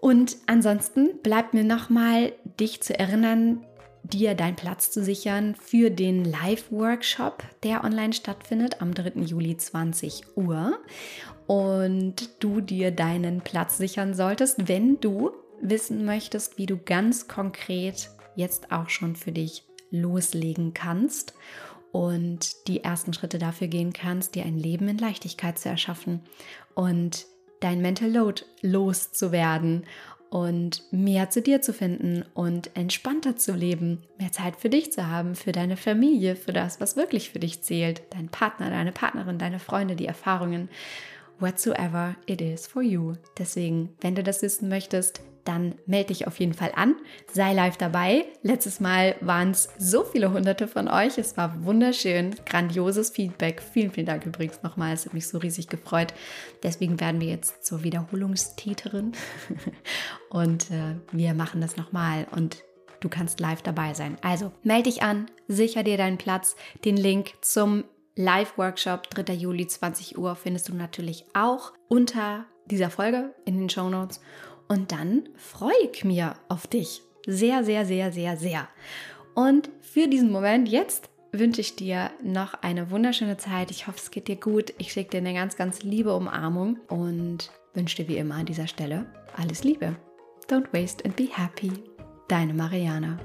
Und ansonsten bleibt mir nochmal, dich zu erinnern, dir deinen Platz zu sichern für den Live-Workshop, der online stattfindet am 3. Juli 20 Uhr. Und du dir deinen Platz sichern solltest, wenn du wissen möchtest, wie du ganz konkret jetzt auch schon für dich loslegen kannst und die ersten Schritte dafür gehen kannst, dir ein Leben in Leichtigkeit zu erschaffen und dein Mental Load loszuwerden und mehr zu dir zu finden und entspannter zu leben, mehr Zeit für dich zu haben, für deine Familie, für das, was wirklich für dich zählt, dein Partner, deine Partnerin, deine Freunde, die Erfahrungen, whatsoever it is for you. Deswegen, wenn du das wissen möchtest, dann melde dich auf jeden Fall an. Sei live dabei. Letztes Mal waren es so viele hunderte von euch. Es war wunderschön, grandioses Feedback. Vielen, vielen Dank übrigens nochmal. Es hat mich so riesig gefreut. Deswegen werden wir jetzt zur Wiederholungstäterin und äh, wir machen das nochmal und du kannst live dabei sein. Also melde dich an, sicher dir deinen Platz. Den Link zum Live-Workshop 3. Juli 20 Uhr findest du natürlich auch unter dieser Folge in den Show Notes. Und dann freue ich mich auf dich. Sehr, sehr, sehr, sehr, sehr. Und für diesen Moment jetzt wünsche ich dir noch eine wunderschöne Zeit. Ich hoffe, es geht dir gut. Ich schicke dir eine ganz, ganz liebe Umarmung und wünsche dir wie immer an dieser Stelle alles Liebe. Don't waste and be happy. Deine Mariana.